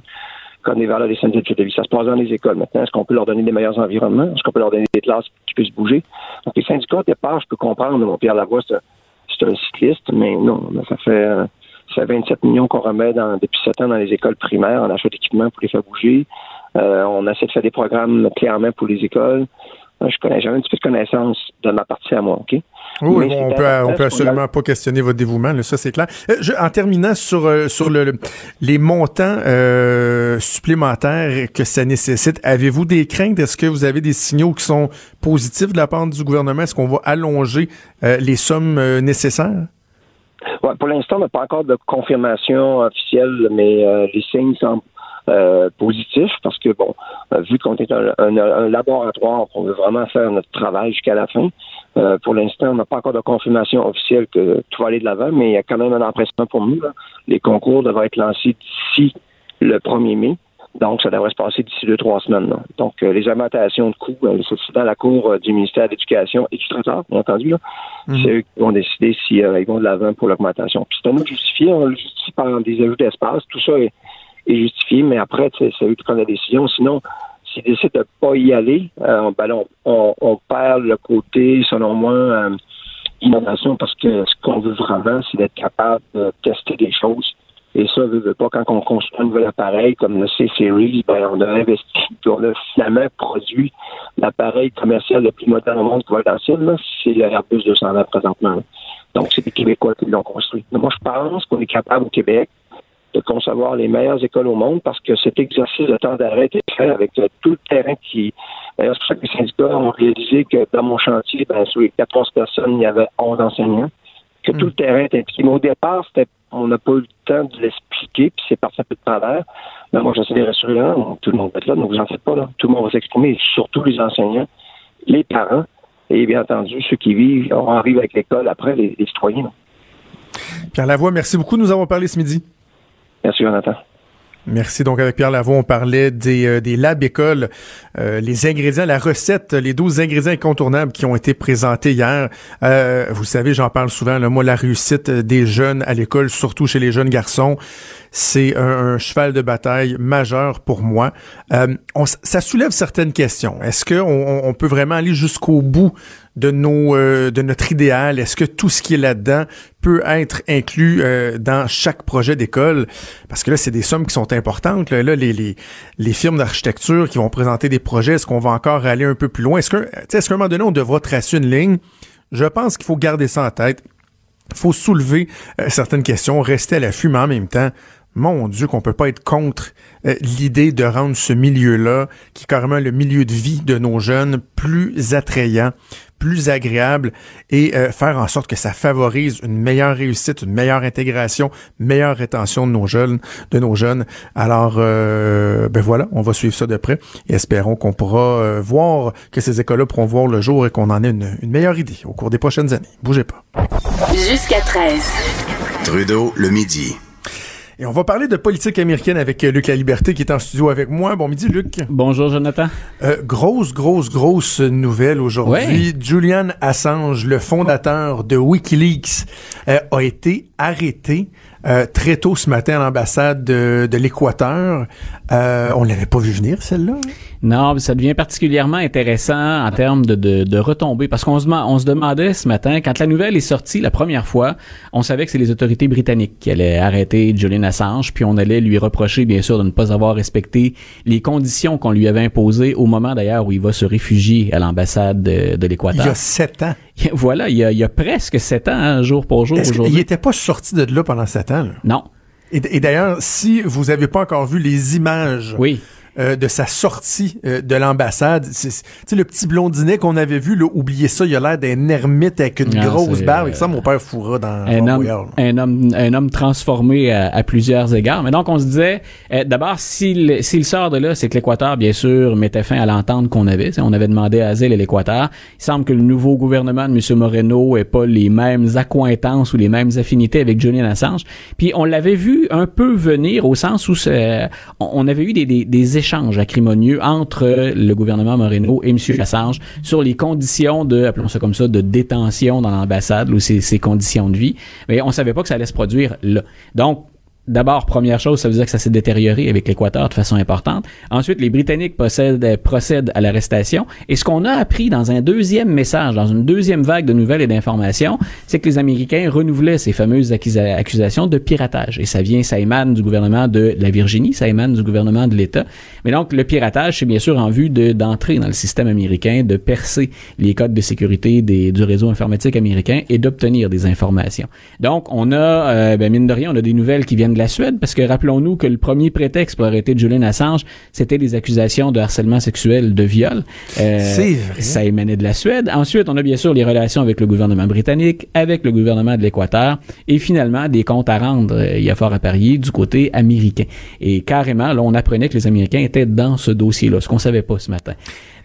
[SPEAKER 1] comme les valeurs des syndics de vie. Ça se passe dans les écoles maintenant. Est-ce qu'on peut leur donner des meilleurs environnements? Est-ce qu'on peut leur donner des classes qui puissent bouger? Donc, les syndicats, au départ, je peux comprendre, mon Pierre Lavoie, c'est un cycliste, mais non, ça fait, ça fait 27 millions qu'on remet dans, depuis 7 ans dans les écoles primaires en achat d'équipement pour les faire bouger. Euh, on essaie de faire des programmes clairement pour les écoles. Je connais jamais un petit peu de connaissance de ma partie à moi, OK?
[SPEAKER 4] Oui, on peut, on peut absolument pas questionner votre dévouement, ça c'est clair. Euh, en terminant sur euh, sur le, les montants supplémentaires que ça nécessite, avez-vous des craintes? Est-ce que vous avez des signaux qui sont positifs de la part du gouvernement? Est-ce qu'on va allonger les sommes nécessaires?
[SPEAKER 1] Pour l'instant, on n'a pas encore de confirmation officielle, mais les signes semblent euh, positif parce que, bon, euh, vu qu'on est un, un, laboratoire, on veut vraiment faire notre travail jusqu'à la fin. Euh, pour l'instant, on n'a pas encore de confirmation officielle que tout va aller de l'avant, mais il y a quand même un empressement pour nous. Les concours devraient être lancés d'ici le 1er mai. Donc, ça devrait se passer d'ici deux, trois semaines. Donc, les augmentations de coûts, c'est dans la cour du ministère de l'Éducation et du Trésor, bien entendu. Mhm. C'est eux qui vont décider s'ils ils vont de l'avant pour l'augmentation. Puis c'est à nous de justifier. On le justifie par des ajouts d'espace. Tout ça est, est justifié, mais après, c'est eux qui prennent la décision. Sinon, s'ils décident de pas y aller, euh, ben on, on, perd le côté, selon moi, euh, innovation, parce que ce qu'on veut vraiment, c'est d'être capable de tester des choses. Et ça, veut, veut pas, quand on construit un nouvel appareil comme le C-Series, ben, on a investi, puis on a finalement produit l'appareil commercial le plus moderne au monde qui va être ancien, c'est l'Airbus 220 présentement. Donc, c'est les Québécois qui l'ont construit. moi, je pense qu'on est capable au Québec de concevoir les meilleures écoles au monde parce que cet exercice de temps d'arrêt est fait avec euh, tout le terrain qui. D'ailleurs, c'est pour ça que les syndicats ont réalisé que dans mon chantier, ben, sur les 14 personnes, il y avait 11 enseignants, que tout le hmm. terrain est impliqué. Mais au départ, c'était, on n'a pas eu le temps de l'expliquer, puis c'est parti un peu de travers. Mais moi, j'essaie de rassurer là, tout le monde va être là, donc vous en faites pas là. Tout le monde va s'exprimer, surtout les enseignants, les parents, et bien entendu, ceux qui vivent, on arrive avec l'école après, les, les citoyens.
[SPEAKER 4] Pierre Lavoie, merci beaucoup. Nous avons parlé ce midi.
[SPEAKER 1] Merci, Jonathan.
[SPEAKER 4] Merci. Donc, avec Pierre Lavoie, on parlait des, euh, des labs écoles, euh, les ingrédients, la recette, les 12 ingrédients incontournables qui ont été présentés hier. Euh, vous savez, j'en parle souvent, là, moi, la réussite des jeunes à l'école, surtout chez les jeunes garçons, c'est un, cheval de bataille majeur pour moi. On, ça soulève certaines questions. Est-ce qu'on on peut vraiment aller jusqu'au bout de nos euh, de notre idéal Est-ce que tout ce qui est là-dedans peut être inclus euh, dans chaque projet d'école? Parce que là, c'est des sommes qui sont importantes. Là, les, les, les firmes d'architecture qui vont présenter des projets, est-ce qu'on va encore aller un peu plus loin? Est-ce qu'à un moment donné, on devra tracer une ligne? Je pense qu'il faut garder ça en tête. Il faut soulever euh, certaines questions, rester à l'affût, mais en même temps, mon Dieu, qu'on peut pas être contre l'idée de rendre ce milieu-là, qui est carrément le milieu de vie de nos jeunes, plus attrayant, plus agréable et euh, faire en sorte que ça favorise une meilleure réussite, une meilleure intégration, meilleure rétention de nos jeunes, de nos jeunes. Alors, euh, ben voilà, on va suivre ça de près et espérons qu'on pourra voir que ces écoles-là pourront voir le jour et qu'on en ait une, une meilleure idée au cours des prochaines années. Bougez pas.
[SPEAKER 2] Jusqu'à 13.
[SPEAKER 3] Trudeau, le midi.
[SPEAKER 4] Et on va parler de politique américaine avec euh, Luc La Liberté qui est en studio avec moi. Bon midi, Luc.
[SPEAKER 6] Bonjour, Jonathan.
[SPEAKER 4] Euh, grosse, grosse, grosse nouvelle aujourd'hui. Julian Assange, le fondateur de Wikileaks, euh, a été arrêté euh, très tôt ce matin à l'ambassade de, de l'Équateur. Euh, on l'avait pas vu venir, celle-là.
[SPEAKER 6] Non, ça devient particulièrement intéressant en termes de, de, de retombées, parce qu'on se, on se demandait ce matin, quand la nouvelle est sortie la première fois, on savait que c'est les autorités britanniques qui allaient arrêter Julian Assange, puis on allait lui reprocher, bien sûr, de ne pas avoir respecté les conditions qu'on lui avait imposées au moment d'ailleurs où il va se réfugier à l'ambassade de, de l'Équateur.
[SPEAKER 4] Il y a sept ans.
[SPEAKER 6] Voilà, il y a, il y a presque sept ans, hein, jour pour jour aujourd'hui.
[SPEAKER 4] Il n'était pas sorti de là pendant sept ans. Là?
[SPEAKER 6] Non.
[SPEAKER 4] Et, et d'ailleurs, si vous n'avez pas encore vu les images
[SPEAKER 6] oui.
[SPEAKER 4] Euh, de sa sortie euh, de l'ambassade. Tu sais, le petit blondinet qu'on avait vu, là, oubliez ça, il a l'air d'un ermite avec une
[SPEAKER 6] Non,
[SPEAKER 4] grosse barbe.
[SPEAKER 6] euh,
[SPEAKER 4] ça, mon père fourra dans
[SPEAKER 6] un homme, un homme, un homme transformé à, à plusieurs égards. Mais donc, on se disait, euh, d'abord, s'il, sort de là, c'est que l'Équateur, bien sûr, mettait fin à l'entente qu'on avait. On avait demandé asile à l'Équateur. Il semble que le nouveau gouvernement de M. Moreno ait pas les mêmes accointances ou les mêmes affinités avec Julian Assange. Puis, on l'avait vu un peu venir au sens où on avait eu des, des, des échanges acrimonieux entre le gouvernement Moreno et M. Assange sur les conditions de, appelons ça comme ça, de détention dans l'ambassade ou ses, ses conditions de vie. Mais on savait pas que ça allait se produire là. Donc, D'abord, première chose, ça veut dire que ça s'est détérioré avec l'Équateur de façon importante. Ensuite, les Britanniques possèdent, procèdent à l'arrestation. Et ce qu'on a appris dans un deuxième message, dans une deuxième vague de nouvelles et d'informations, c'est que les Américains renouvelaient ces fameuses accusa- accusations de piratage. Et ça vient, ça émane du gouvernement de la Virginie, ça émane du gouvernement de l'État. Mais donc, le piratage, c'est bien sûr en vue de, d'entrer dans le système américain, de percer les codes de sécurité du réseau informatique américain et d'obtenir des informations. Donc, on a, euh, ben, mine de rien, on a des nouvelles qui viennent de la Suède, parce que rappelons-nous que le premier prétexte pour arrêter Julian Assange, c'était des accusations de harcèlement sexuel, de viol. Euh,
[SPEAKER 4] C'est vrai.
[SPEAKER 6] Ça émanait de la Suède. Ensuite, on a bien sûr les relations avec le gouvernement britannique, avec le gouvernement de l'Équateur, et finalement des comptes à rendre, euh, il y a fort à parier, du côté américain. Et carrément, là, on apprenait que les Américains étaient dans ce dossier-là, ce qu'on savait pas ce matin.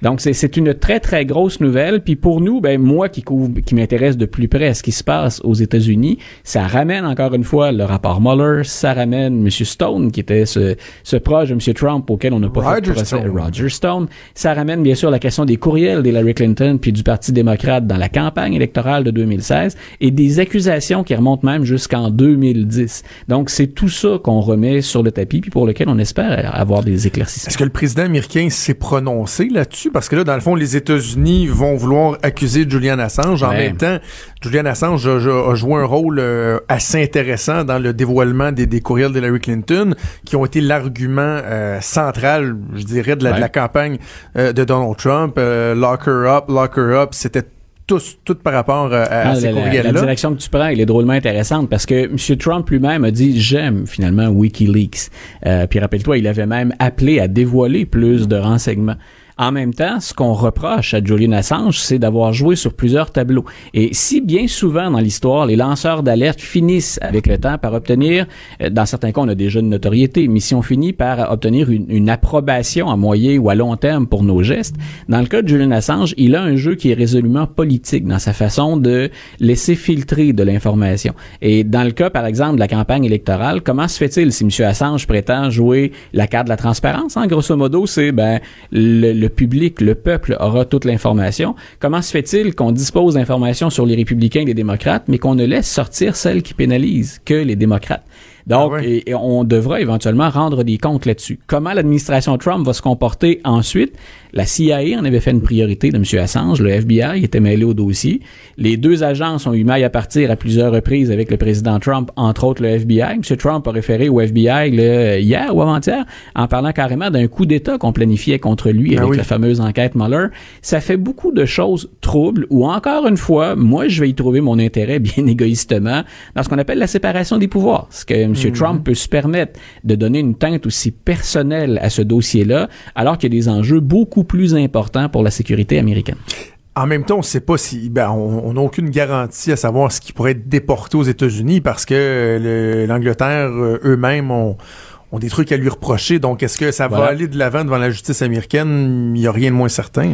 [SPEAKER 6] Donc, c'est- c'est une très, très grosse nouvelle. Puis pour nous, ben, moi qui, couvre, qui m'intéresse de plus près à ce qui se passe aux États-Unis, ça ramène encore une fois le rapport Mueller, ça ramène M. Stone, qui était ce, ce proche de M. Trump auquel on n'a pas fait
[SPEAKER 4] Roger
[SPEAKER 6] de procès,
[SPEAKER 4] Stone.
[SPEAKER 6] Roger Stone. Ça ramène bien sûr la question des courriels d'Hillary Clinton puis du Parti démocrate dans la campagne électorale de 2016 et des accusations qui remontent même jusqu'en 2010. Donc, c'est tout ça qu'on remet sur le tapis puis pour lequel on espère avoir des éclaircissements.
[SPEAKER 4] Est-ce que le président américain s'est prononcé là-dessus? Parce que là, dans le fond, les États-Unis vont vouloir accuser Julian Assange. En
[SPEAKER 6] Ouais.
[SPEAKER 4] même temps, Julian Assange a, joué un rôle euh, assez intéressant dans le dévoilement des, des courriels d'Hillary Clinton, qui ont été l'argument euh, central, je dirais, de la, de campagne euh, de Donald Trump. Lock her up, lock her up, c'était tous, tout par rapport à, à
[SPEAKER 6] Ah,
[SPEAKER 4] ces
[SPEAKER 6] la-
[SPEAKER 4] courriels-là.
[SPEAKER 6] la direction que tu prends, elle est drôlement intéressante parce que M. Trump lui-même a dit j'aime finalement WikiLeaks. Euh, puis rappelle-toi, il avait même appelé à dévoiler plus de renseignements. En même temps, ce qu'on reproche à Julian Assange, c'est d'avoir joué sur plusieurs tableaux. Et si bien souvent dans l'histoire, les lanceurs d'alerte finissent avec le temps par obtenir, euh, dans certains cas, on a déjà une notoriété, mais si on finit par obtenir une, une approbation à moyen ou à long terme pour nos gestes, dans le cas de Julian Assange, il a un jeu qui est résolument politique dans sa façon de laisser filtrer de l'information. Et dans le cas, par exemple, de la campagne électorale, comment se fait-il si M. Assange prétend jouer la carte de la transparence? En grosso modo, c'est ben le, le public, le peuple aura toute l'information. Comment se fait-il qu'on dispose d'informations sur les républicains et les démocrates, mais qu'on ne laisse sortir celles qui pénalisent que les démocrates? Donc,
[SPEAKER 4] Ah ouais.
[SPEAKER 6] et, et on devra éventuellement rendre des comptes là-dessus. Comment l'administration Trump va se comporter ensuite? La CIA en avait fait une priorité de M. Assange. Le FBI était mêlé au dossier. Les deux agences ont eu maille à partir à plusieurs reprises avec le président Trump, entre autres le FBI. M. Trump a référé au FBI le- hier ou avant-hier en parlant carrément d'un coup d'État qu'on planifiait contre lui
[SPEAKER 4] Ah
[SPEAKER 6] avec
[SPEAKER 4] oui.
[SPEAKER 6] la fameuse enquête Mueller. Ça fait beaucoup de choses troubles où, encore une fois, moi, je vais y trouver mon intérêt [LAUGHS] bien égoïstement dans ce qu'on appelle la séparation des pouvoirs. Ce que M. M. Trump peut se permettre de donner une teinte aussi personnelle à ce dossier-là, alors qu'il y a des enjeux beaucoup plus importants pour la sécurité américaine.
[SPEAKER 4] En même temps, on ne sait pas si, ben, on n'a aucune garantie à savoir ce qui pourrait être déporté aux États-Unis parce que l'Angleterre euh, eux-mêmes ont, ont des trucs à lui reprocher. Donc, est-ce que ça va aller de l'avant devant la justice américaine? Il n'y a rien de moins certain.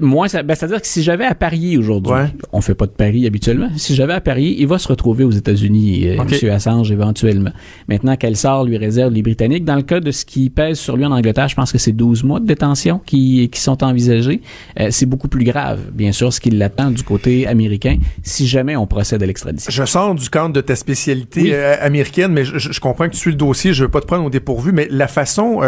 [SPEAKER 6] Moi, ça, ben, c'est-à-dire que si j'avais à parier aujourd'hui, on fait pas de paris habituellement, si j'avais à parier, il va se retrouver aux États-Unis, euh, M. Assange, éventuellement. Maintenant, quel sort lui réserve les Britanniques? Dans le cas de ce qui pèse sur lui en Angleterre, je pense que c'est 12 mois de détention qui, qui sont envisagés. Euh, c'est beaucoup plus grave, bien sûr, ce qui l'attend du côté américain, si jamais on procède à l'extradition.
[SPEAKER 4] Je sors du cadre de ta spécialité euh, américaine, mais je, comprends que tu suis le dossier, je veux pas te prendre au dépourvu, mais la façon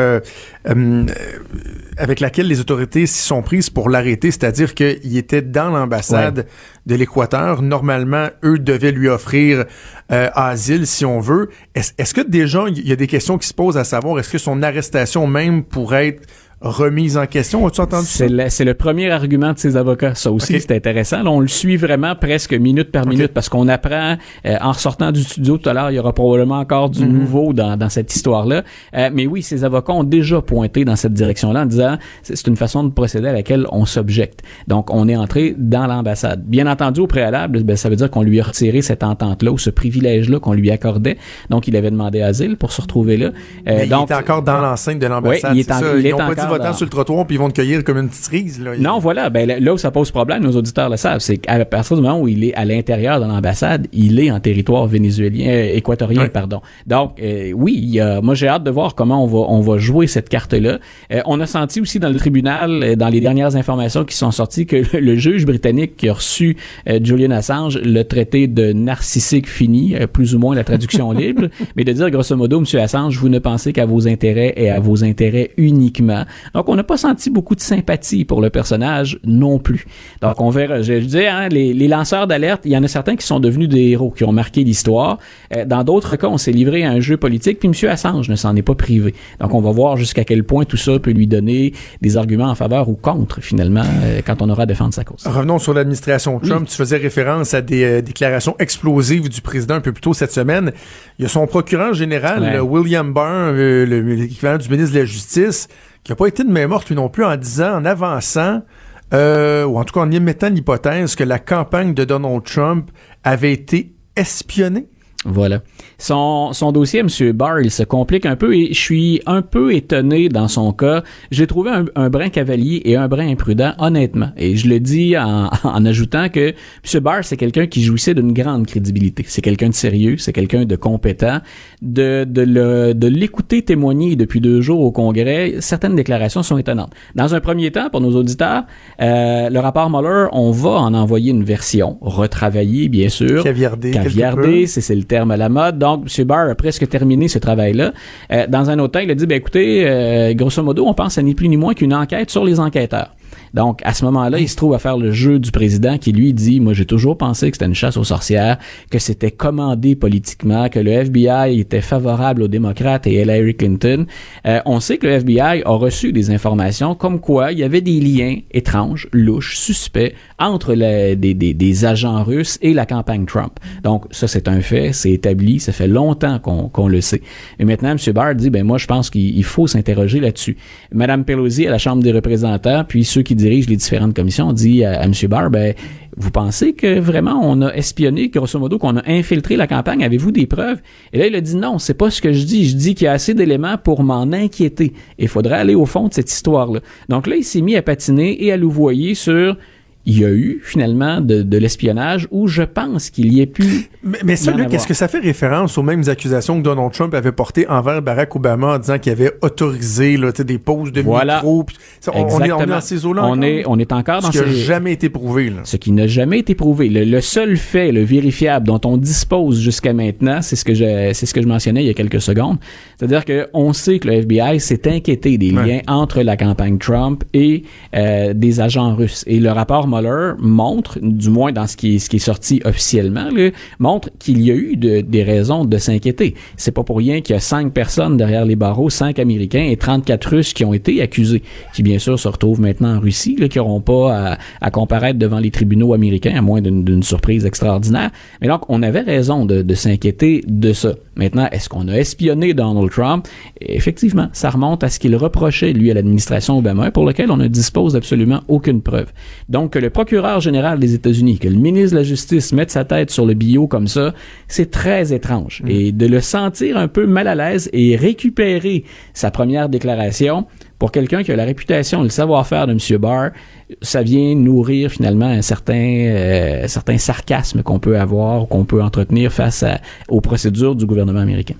[SPEAKER 4] avec laquelle les autorités s'y sont prises pour c'est-à-dire qu'il était dans l'ambassade de l'Équateur. Normalement, eux devaient lui offrir euh, asile, si on veut. Est-ce que déjà, il y a des questions qui se posent à savoir, est-ce que son arrestation même pourrait être remise en question. As-tu entendu
[SPEAKER 6] c'est Le, c'est le premier argument de ses avocats. Ça aussi, c'est intéressant. Là, on le suit vraiment presque minute par minute parce qu'on apprend, euh, en ressortant du studio tout à l'heure, il y aura probablement encore du mhm. nouveau dans, dans cette histoire-là. Euh, mais oui, ses avocats ont déjà pointé dans cette direction-là en disant c'est une façon de procéder à laquelle on s'objecte. Donc, on est entré dans l'ambassade. Bien entendu, au préalable, ben, ça veut dire qu'on lui a retiré cette entente-là ou ce privilège-là qu'on lui accordait. Donc, il avait demandé asile pour se retrouver là.
[SPEAKER 4] Euh, donc, il est encore dans l'enceinte de l'ambassade. Oui, il est, en, il est encore votant sur le trottoir puis ils vont te cueillir comme une petite cerise. Là.
[SPEAKER 6] Non, voilà. Ben, là où ça pose problème, nos auditeurs le savent, c'est qu'à partir du moment où il est à l'intérieur de l'ambassade, il est en territoire vénézuélien, euh, équatorien, pardon. Donc, euh, oui, a, moi j'ai hâte de voir comment on va, on va jouer cette carte-là. Euh, on a senti aussi dans le tribunal, dans les dernières informations qui sont sorties, que le, juge britannique qui a reçu Julian Assange le traité de narcissique fini, plus ou moins la traduction [LAUGHS] libre, mais de dire grosso modo, Monsieur Assange, vous ne pensez qu'à vos intérêts et à vos intérêts uniquement. Donc, on n'a pas senti beaucoup de sympathie pour le personnage non plus. Donc, on verra. Je, disais, hein, les, les, lanceurs d'alerte, il y en a certains qui sont devenus des héros, qui ont marqué l'histoire. Euh, dans d'autres cas, on s'est livré à un jeu politique, puis M. Assange ne s'en est pas privé. Donc, on va voir jusqu'à quel point tout ça peut lui donner des arguments en faveur ou contre, finalement, euh, quand on aura à défendre sa cause.
[SPEAKER 4] Revenons sur l'administration Trump. Tu faisais référence à des euh, déclarations explosives du président un peu plus tôt cette semaine. Il y a son procureur général, William Barr, l'équivalent du ministre de la Justice, qui n'a pas été de main morte lui non plus en disant, en avançant, euh, ou en tout cas en émettant l'hypothèse que la campagne de Donald Trump avait été espionnée.
[SPEAKER 6] Voilà. Son, son dossier, M. Barr, il se complique un peu et je suis un peu étonné dans son cas. J'ai trouvé un, un, brin cavalier et un brin imprudent, honnêtement. Et je le dis en, [LAUGHS] en ajoutant que M. Barr, c'est quelqu'un qui jouissait d'une grande crédibilité. C'est quelqu'un de sérieux, c'est quelqu'un de compétent. De, de, le, de l'écouter témoigner depuis deux jours au Congrès, certaines déclarations sont étonnantes. Dans un premier temps, pour nos auditeurs, euh, le rapport Mueller, on va en envoyer une version retravaillée, bien sûr.
[SPEAKER 4] Caviardée.
[SPEAKER 6] Caviardée, c'est le terme la mode. Donc, M. Barr a presque terminé ce travail-là. Euh, dans un autre temps, il a dit, ben écoutez, euh, grosso modo, on pense à ni plus ni moins qu'une enquête sur les enquêteurs. Donc, à ce moment-là, il se trouve à faire le jeu du président qui lui dit, moi j'ai toujours pensé que c'était une chasse aux sorcières, que c'était commandé politiquement, que le FBI était favorable aux démocrates et à Hillary Clinton. Euh, on sait que le FBI a reçu des informations comme quoi il y avait des liens étranges, louches, suspects entre les, des, des, agents russes et la campagne Trump. Donc, ça c'est un fait, c'est établi, ça fait longtemps qu'on qu'on le sait. Et maintenant, M. Barr dit, ben moi je pense qu'il faut s'interroger là-dessus. Madame Pelosi à la Chambre des représentants, puis ceux qui dirige les différentes commissions dit à, M. Barr, ben, vous pensez que vraiment on a espionné, grosso modo, qu'on a infiltré la campagne? Avez-vous des preuves? Et là, il a dit non, c'est pas ce que je dis. Je dis qu'il y a assez d'éléments pour m'en inquiéter. Il faudrait aller au fond de cette histoire-là. Donc là, il s'est mis à patiner et à louvoyer sur il y a eu finalement de, de l'espionnage où je pense qu'il y ait pu.
[SPEAKER 4] Mais, mais ça, Luc, est-ce que ça fait référence aux mêmes accusations que Donald Trump avait portées envers Barack Obama en disant qu'il avait autorisé là, des pauses de
[SPEAKER 6] voilà.
[SPEAKER 4] micro? on, est, on est dans ces eaux-là.
[SPEAKER 6] On est, on est encore dans
[SPEAKER 4] ce qui n'a jamais été prouvé. Là.
[SPEAKER 6] Ce qui n'a jamais été prouvé. Le, seul fait, le vérifiable dont on dispose jusqu'à maintenant, c'est ce que je, c'est ce que je mentionnais il y a quelques secondes. C'est-à-dire qu'on sait que le FBI s'est inquiété des liens entre la campagne Trump et euh, des agents russes. Et le rapport Montre, du moins dans ce qui est, sorti officiellement, montre qu'il y a eu de, des raisons de s'inquiéter. C'est pas pour rien qu'il y a cinq personnes derrière les barreaux, cinq Américains et 34 Russes qui ont été accusés, qui bien sûr se retrouvent maintenant en Russie, qui n'auront pas à, à, comparaître devant les tribunaux américains, à moins d'une surprise extraordinaire. Mais donc, on avait raison de, de s'inquiéter de ça. Maintenant, est-ce qu'on a espionné Donald Trump? Effectivement, ça remonte à ce qu'il reprochait, lui, à l'administration Obama, pour lequel on ne dispose absolument aucune preuve. Donc, que le procureur général des États-Unis, que le ministre de la Justice mette sa tête sur le bio comme ça, c'est très étrange. Mm. Et de le sentir un peu mal à l'aise et récupérer sa première déclaration, pour quelqu'un qui a la réputation, le savoir-faire de M. Barr, ça vient nourrir finalement un certain, euh, certain sarcasme qu'on peut avoir, qu'on peut entretenir face à, aux procédures du gouvernement américain.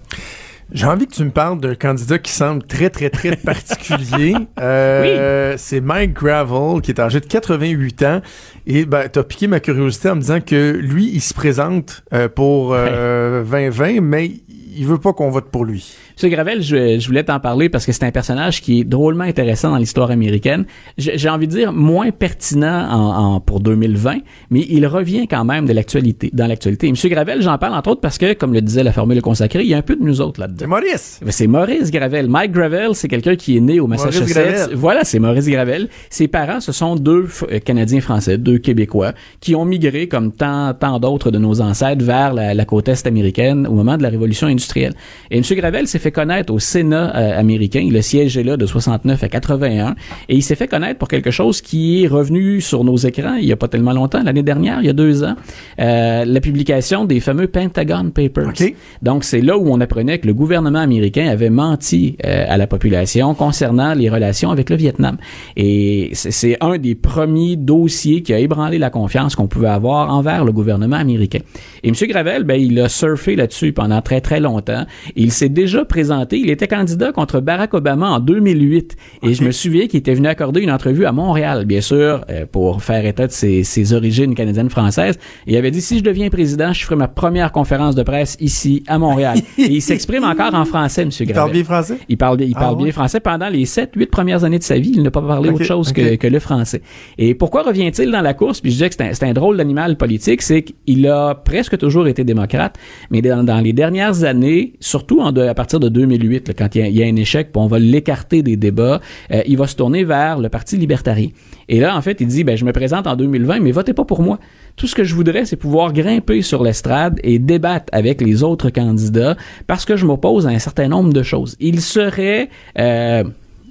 [SPEAKER 4] J'ai envie que tu me parles d'un candidat qui semble très, très, très [LAUGHS] particulier. Euh, oui. C'est Mike Gravel, qui est âgé de 88 ans. Et ben, t'as piqué ma curiosité en me disant que lui, il se présente euh, pour euh, 2020, mais il veut pas qu'on vote pour lui.
[SPEAKER 6] Monsieur Gravel, je, je voulais t'en parler parce que c'est un personnage qui est drôlement intéressant dans l'histoire américaine. J'ai envie de dire moins pertinent en, en, pour 2020, mais il revient quand même de l'actualité, dans l'actualité. Monsieur Gravel, j'en parle entre autres parce que, comme le disait la formule consacrée, il y a un peu de nous autres là-dedans.
[SPEAKER 4] C'est Maurice.
[SPEAKER 6] C'est Maurice Gravel. Mike Gravel, c'est quelqu'un qui est né au Massachusetts. Voilà, c'est Maurice Gravel. Ses parents, ce sont deux euh, Canadiens français, deux Québécois, qui ont migré comme tant, tant d'autres de nos ancêtres vers la, la côte est américaine au moment de la révolution industrielle. Et Monsieur Gravel s'est fait connaître au Sénat euh, américain. Il a siégé là de 69 à 81 et il s'est fait connaître pour quelque chose qui est revenu sur nos écrans il y a pas tellement longtemps, l'année dernière, il y a deux ans, euh, la publication des fameux Pentagon Papers.
[SPEAKER 4] Okay.
[SPEAKER 6] Donc c'est là où on apprenait que le gouvernement américain avait menti euh, à la population concernant les relations avec le Vietnam. Et c'est un des premiers dossiers qui a ébranlé la confiance qu'on pouvait avoir envers le gouvernement américain. Et M. Gravel, ben, il a surfé là-dessus pendant très très longtemps. Il s'est déjà présenté. Il était candidat contre Barack Obama en 2008. Et je me souviens qu'il était venu accorder une entrevue à Montréal, bien sûr, euh, pour faire état de ses, ses origines canadiennes françaises. il avait dit, si je deviens président, je ferai ma première conférence de presse ici, à Montréal. et il s'exprime encore en français, M. Gravel. [LAUGHS]
[SPEAKER 4] Il parle bien français?
[SPEAKER 6] Il parle, il parle
[SPEAKER 4] ah,
[SPEAKER 6] bien
[SPEAKER 4] ouais?
[SPEAKER 6] français. Pendant les sept, huit premières années de sa vie, il n'a pas parlé
[SPEAKER 4] okay,
[SPEAKER 6] autre chose
[SPEAKER 4] okay.
[SPEAKER 6] que, que, le français. Et pourquoi revient-il dans la course? Puis je disais que c'est un, un, drôle d'animal politique, c'est qu'il a presque toujours été démocrate, mais dans, dans les dernières années, surtout en de, à partir de 2008, là, quand il y, a, il y, a, un échec, on va l'écarter des débats, euh, il va se tourner vers le Parti libertarien. Et là, en fait, il dit, ben, je me présente en 2020, mais votez pas pour moi. Tout ce que je voudrais, c'est pouvoir grimper sur l'estrade et débattre avec les autres candidats parce que je m'oppose à un certain nombre de choses. Il serait... Euh,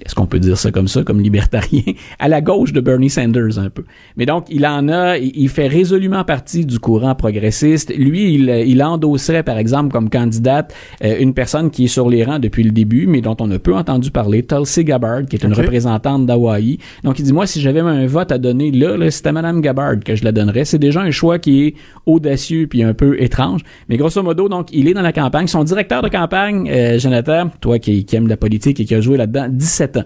[SPEAKER 6] est-ce qu'on peut dire ça comme ça, comme libertarien, [LAUGHS] à la gauche de Bernie Sanders un peu. Mais donc, il en a, il fait résolument partie du courant progressiste. Lui, il, il endosserait, par exemple, comme candidate, euh, une personne qui est sur les rangs depuis le début, mais dont on a peu entendu parler, Tulsi Gabbard, qui est une okay. représentante d'Hawaï. Donc, il dit, moi, si j'avais un vote à donner là, là c'était Madame Gabbard que je la donnerais. C'est déjà un choix qui est audacieux puis un peu étrange. Mais grosso modo, donc, il est dans la campagne. Son directeur de campagne, euh, Jonathan, toi qui, qui aime la politique et qui a joué là-dedans, 17 ans.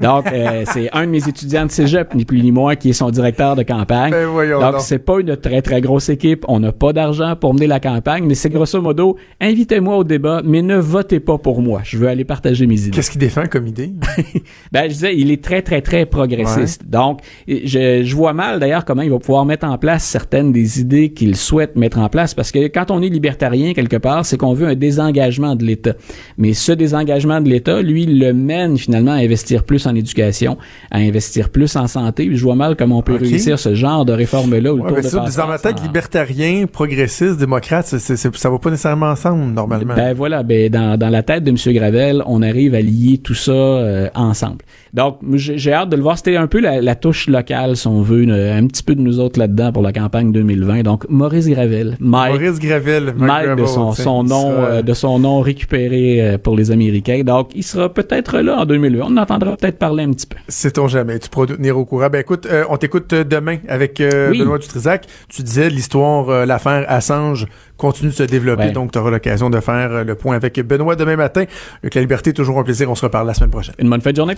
[SPEAKER 6] Donc, euh, c'est un de mes étudiants de cégep, ni plus ni moins, qui est son directeur de campagne.
[SPEAKER 4] Ben
[SPEAKER 6] Donc, c'est pas une très, très grosse équipe. On n'a pas d'argent pour mener la campagne, mais c'est grosso modo, invitez-moi au débat, mais ne votez pas pour moi. Je veux aller partager mes idées.
[SPEAKER 4] Qu'est-ce qu'il défend comme idée? [LAUGHS]
[SPEAKER 6] ben, je disais, il est très, très, très progressiste. Ouais. Donc, je, je vois mal, d'ailleurs, comment il va pouvoir mettre en place certaines des idées qu'il souhaite mettre en place, parce que quand on est libertarien, quelque part, c'est qu'on veut un désengagement de l'État. Mais ce désengagement de l'État, lui, le mène finalement à investir plus en éducation, à investir plus en santé. Je vois mal comment on peut okay. réussir ce genre de réforme-là
[SPEAKER 4] ouais, mais ça, dans ma tête, en... libertarien, progressiste, démocrate, c est, c est, ça va pas nécessairement ensemble, normalement.
[SPEAKER 6] Ben voilà, ben dans, dans la tête de M. Gravel, on arrive à lier tout ça euh, ensemble. Donc, j'ai hâte de le voir. C'était un peu la, la, touche locale, si on veut, un petit peu de nous autres là-dedans pour la campagne 2020. Donc, Maurice Gravel. Mike,
[SPEAKER 4] Maurice Gravel.
[SPEAKER 6] Mike, Mike de son, son nom, euh, de son nom récupéré euh, pour les Américains. Donc, il sera peut-être là en 2020. On entendra peut-être parler un petit peu.
[SPEAKER 4] Sait-on jamais. Tu pourras tenir au courant. Ben écoute, euh, on t'écoute demain avec euh, oui. Benoît Dutrisac. Tu disais l'histoire, l'affaire Assange continue de se développer. Ouais. Donc, tu auras l'occasion de faire le point avec Benoît demain matin. Avec la liberté, toujours un plaisir. On se reparle la semaine prochaine.
[SPEAKER 6] Une bonne fin de journée.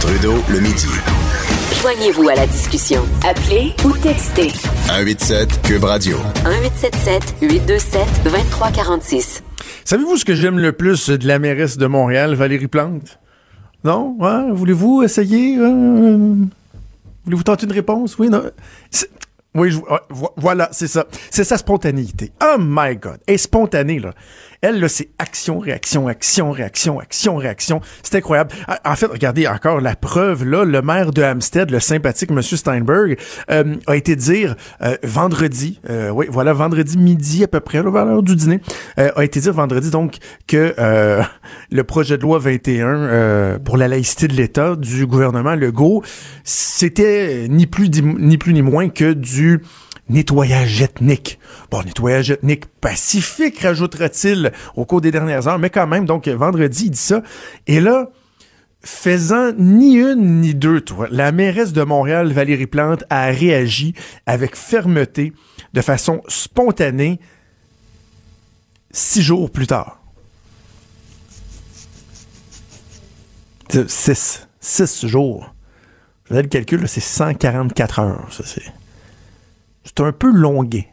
[SPEAKER 3] Trudeau, le midi.
[SPEAKER 2] Joignez-vous à la discussion. Appelez ou textez.
[SPEAKER 3] 187 Cube Radio.
[SPEAKER 2] 1877 827 2346.
[SPEAKER 4] Savez-vous ce que j'aime le plus de la mairesse de Montréal, Valérie Plante? Non? Ouais? Voulez-vous essayer? Euh... Voulez-vous tenter une réponse? Oui, non? Oui, voilà, c'est ça. C'est sa spontanéité. Oh my God. Elle est spontanée, là. Elle, là, c'est action, réaction, action, réaction, action, réaction. C'est incroyable. Ah, en fait, regardez encore la preuve, là, le maire de Hampstead, le sympathique Monsieur Steinberg, euh, a été dire euh, vendredi, euh, oui, voilà, vendredi midi à peu près, là, vers l'heure du dîner, a été dire vendredi, donc, que le projet de loi 21 pour la laïcité de l'État du gouvernement Legault, c'était ni plus ni plus ni moins que du nettoyage ethnique. Bon, nettoyage ethnique pacifique, rajoutera-t-il au cours des dernières heures, mais quand même, donc vendredi, il dit ça. Et là, faisant ni une ni deux, toi, la mairesse de Montréal, Valérie Plante, a réagi avec fermeté, de façon spontanée, six jours plus tard. Six. Six jours. Je faisais le calcul, c'est 144 heures, ça c'est c'est un peu longué.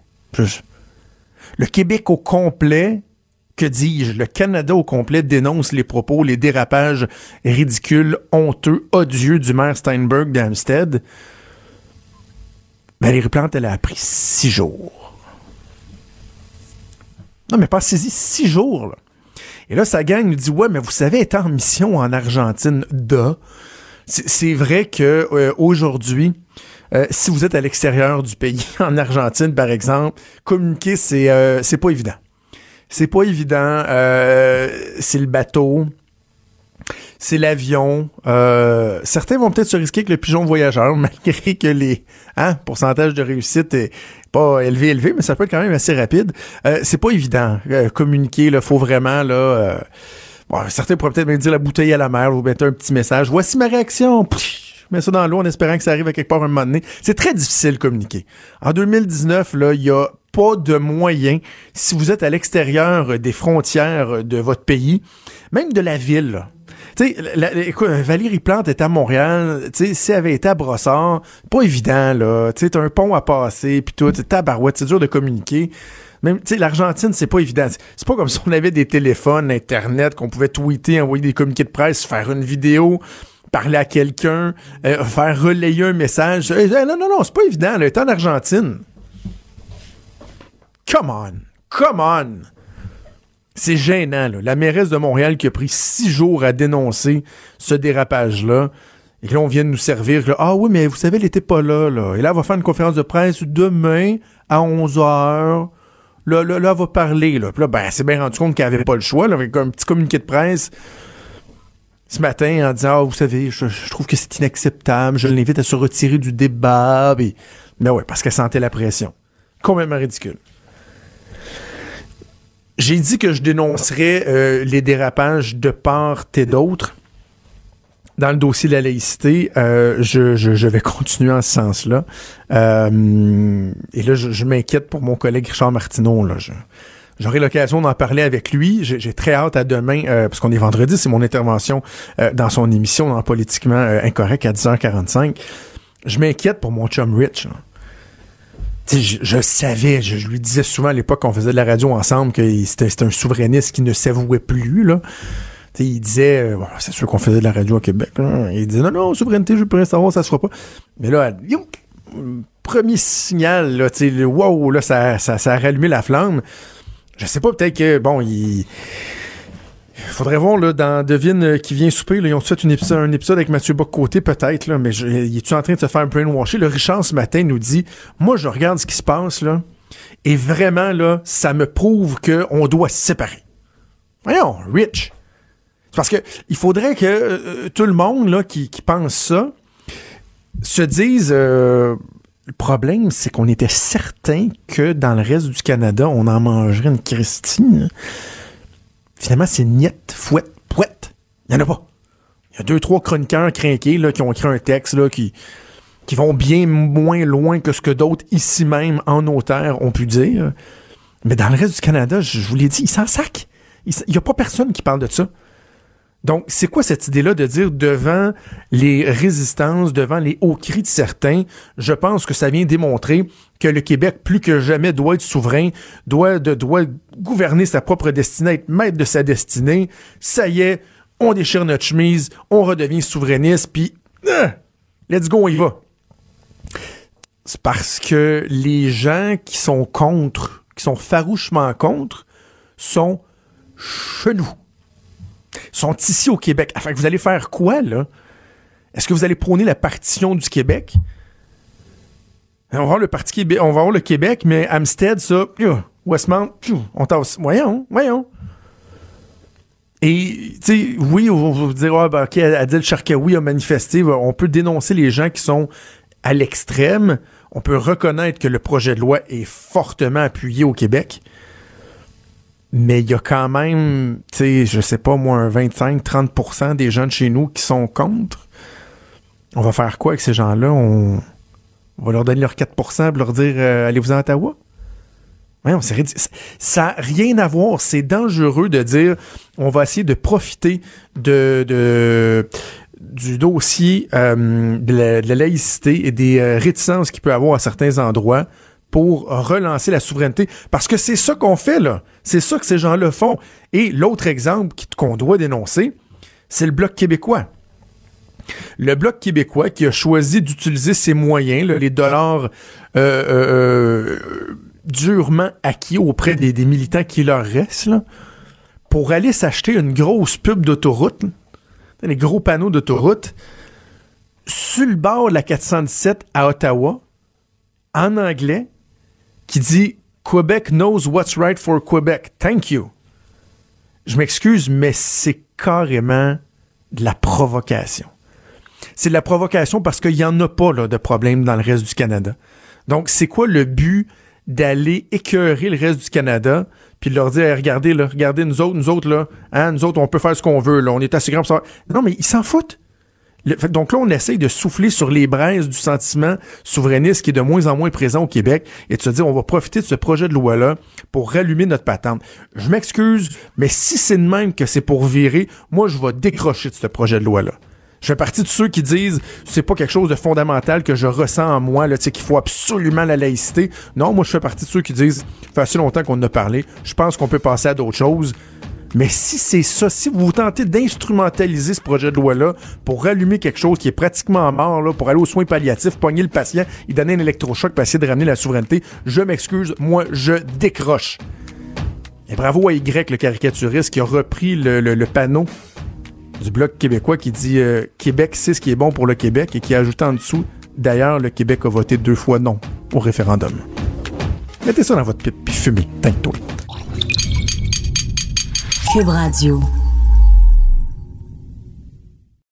[SPEAKER 4] Le Québec au complet, que dis-je, le Canada au complet dénonce les propos, les dérapages ridicules, honteux, odieux du maire Steinberg d'Amstead. Valérie Plante, elle a appris six jours. Non, mais pas saisi six jours. Là. Et là, sa gang nous dit Ouais, mais vous savez, être en mission en Argentine, de. C'est vrai que euh, aujourd'hui, euh, si vous êtes à l'extérieur du pays, [LAUGHS] en Argentine par exemple, communiquer, c'est euh, pas évident. C'est pas évident. Euh, c'est le bateau. C'est l'avion. certains vont peut-être se risquer avec le pigeon voyageur, [LAUGHS] malgré que les hein, pourcentage de réussite est pas élevé, élevé, mais ça peut être quand même assez rapide. c'est pas évident. communiquer, il faut vraiment là. certains pourraient peut-être me dire la bouteille à la mer, vous mettez un petit message. Voici ma réaction mets ça dans l'eau en espérant que ça arrive à quelque part un moment donné. C'est très difficile de communiquer. En 2019, là, il y a pas de moyen, si vous êtes à l'extérieur des frontières de votre pays, même de la ville, Tu sais, Valérie Plante est à Montréal, tu sais, si elle avait été à Brossard, pas évident, là. Tu sais, un pont à passer, puis tout, tabarouette, c'est dur de communiquer. Même, tu sais, l'Argentine, c'est pas évident. C'est pas comme si on avait des téléphones, Internet, qu'on pouvait tweeter, envoyer des communiqués de presse, faire une vidéo parler à quelqu'un, euh, faire relayer un message. Euh, euh, non, non, non, c'est pas évident. Elle est en Argentine. Come on. Come on. C'est gênant, là. La mairesse de Montréal qui a pris six jours à dénoncer ce dérapage-là. Et là, on vient de nous servir. ah oui, mais vous savez, elle était pas là, là. Et là, elle va faire une conférence de presse demain à 11 h. Là, là, là, elle va parler, là. Puis là, ben, elle s'est bien rendu compte qu'elle avait pas le choix, là, avec un petit communiqué de presse ce matin en disant, oh, vous savez, je, trouve que c'est inacceptable, je l'invite à se retirer du débat. Mais, mais ouais, parce qu'elle sentait la pression. Complètement ridicule. J'ai dit que je dénoncerais euh, les dérapages de part et d'autre. Dans le dossier de la laïcité, euh, je, vais continuer en ce sens-là. Euh, et là, je, m'inquiète pour mon collègue Richard Martineau. Là. J'aurai l'occasion d'en parler avec lui. J'ai très hâte à demain, euh, parce qu'on est vendredi, c'est mon intervention euh, dans son émission dans Politiquement euh, Incorrect à 10h45. Je m'inquiète pour mon chum Rich. Je, savais, je, lui disais souvent à l'époque qu'on faisait de la radio ensemble que c'était un souverainiste qui ne s'avouait plus. Il disait, c'est sûr qu'on faisait de la radio au Québec. Il disait, non, non, souveraineté, je pourrais savoir, ça se fera pas. Mais là, premier signal, wow, là, ça a rallumé la flamme. Je sais pas, peut-être que, bon, il. Faudrait voir, là, dans Devine euh, qui vient souper, là, ils ont fait une épisode, un épisode avec Mathieu Bock-Côté, peut-être, là, mais il est-tu en train de se faire brainwasher? Le Richard, ce matin, nous dit, moi, je regarde ce qui se passe, là, et vraiment, là, ça me prouve qu'on doit se séparer. Voyons, Rich. Parce que il faudrait que euh, tout le monde, là, qui, qui pense ça, se dise, euh, le problème, c'est qu'on était certain que dans le reste du Canada, on en mangerait une Christine. Finalement, c'est niette, fouette, pouette. Il n'y en a pas. Il y a deux, trois chroniqueurs crinqués là, qui ont écrit un texte là, qui, qui vont bien moins loin que ce que d'autres ici même en auteur ont pu dire. Mais dans le reste du Canada, je vous l'ai dit, ils s'en sac. Il n'y a pas personne qui parle de ça. Donc, c'est quoi cette idée-là de dire devant les résistances, devant les hauts cris de certains, je pense que ça vient démontrer que le Québec, plus que jamais, doit être souverain, doit, gouverner sa propre destinée, être maître de sa destinée. Ça y est, on déchire notre chemise, on redevient souverainiste, puis euh, let's go, on y va. C'est parce que les gens qui sont contre, qui sont farouchement contre, sont chez. Sont ici au Québec. Enfin, vous allez faire quoi, là? Est-ce que vous allez prôner la partition du Québec? On va voir le Québec, on va voir le Québec, mais Amstead, ça, Westmount, on tasse. Voyons, voyons. Et, tu sais, oui, on va dire, ah, ben, OK, Adil Sharkawi a manifesté. On peut dénoncer les gens qui sont à l'extrême. On peut reconnaître que le projet de loi est fortement appuyé au Québec. Mais il y a quand même, tu sais, je sais pas, moi, 25-30% des de chez nous qui sont contre. On va faire quoi avec ces gens-là? On, va leur donner leurs 4% et leur dire, euh, allez-vous en Ottawa? ça n'a rien à voir. C'est dangereux de dire on va essayer de profiter du dossier euh, de, la, laïcité et des euh, réticences qu'il peut avoir à certains endroits pour relancer la souveraineté. Parce que c'est ça qu'on fait, là. C'est ça que ces gens-là font. Et l'autre exemple qu'on doit dénoncer, c'est le Bloc québécois. Le Bloc québécois qui a choisi d'utiliser ses moyens, les dollars euh, durement acquis auprès des, militants qui leur restent, pour aller s'acheter une grosse pub d'autoroute, des gros panneaux d'autoroute, sur le bord de la 417 à Ottawa, en anglais, qui dit Quebec knows what's right for Quebec. Thank you. Je m'excuse, mais c'est carrément de la provocation. C'est de la provocation parce qu'il n'y en a pas là, de problème dans le reste du Canada. Donc, c'est quoi le but d'aller écœurer le reste du Canada, puis de leur dire regardez là, regardez nous autres, nous autres là, hein, nous autres on peut faire ce qu'on veut là, on est assez grand pour ça. Non mais ils s'en foutent. Donc là, on essaye de souffler sur les braises du sentiment souverainiste qui est de moins en moins présent au Québec et de se dire on va profiter de ce projet de loi-là pour rallumer notre patente. Je m'excuse, mais si c'est de même que c'est pour virer, moi je vais décrocher de ce projet de loi-là. Je fais partie de ceux qui disent c'est pas quelque chose de fondamental que je ressens en moi, là, qu'il faut absolument la laïcité. Non, moi je fais partie de ceux qui disent fait assez longtemps qu'on en a parlé, je pense qu'on peut passer à d'autres choses. Mais si c'est ça, si vous tentez d'instrumentaliser ce projet de loi-là pour rallumer quelque chose qui est pratiquement mort, là, pour aller aux soins palliatifs, pogner le patient, il donner un électrochoc pour essayer de ramener la souveraineté, je m'excuse, moi, je décroche. Et bravo à Y, le caricaturiste, qui a repris le panneau du Bloc québécois qui dit euh, Québec, c'est ce qui est bon pour le Québec et qui ajoute en dessous D'ailleurs, le Québec a voté deux fois non au référendum. Mettez ça dans votre pipe puis fumez. Cube Radio.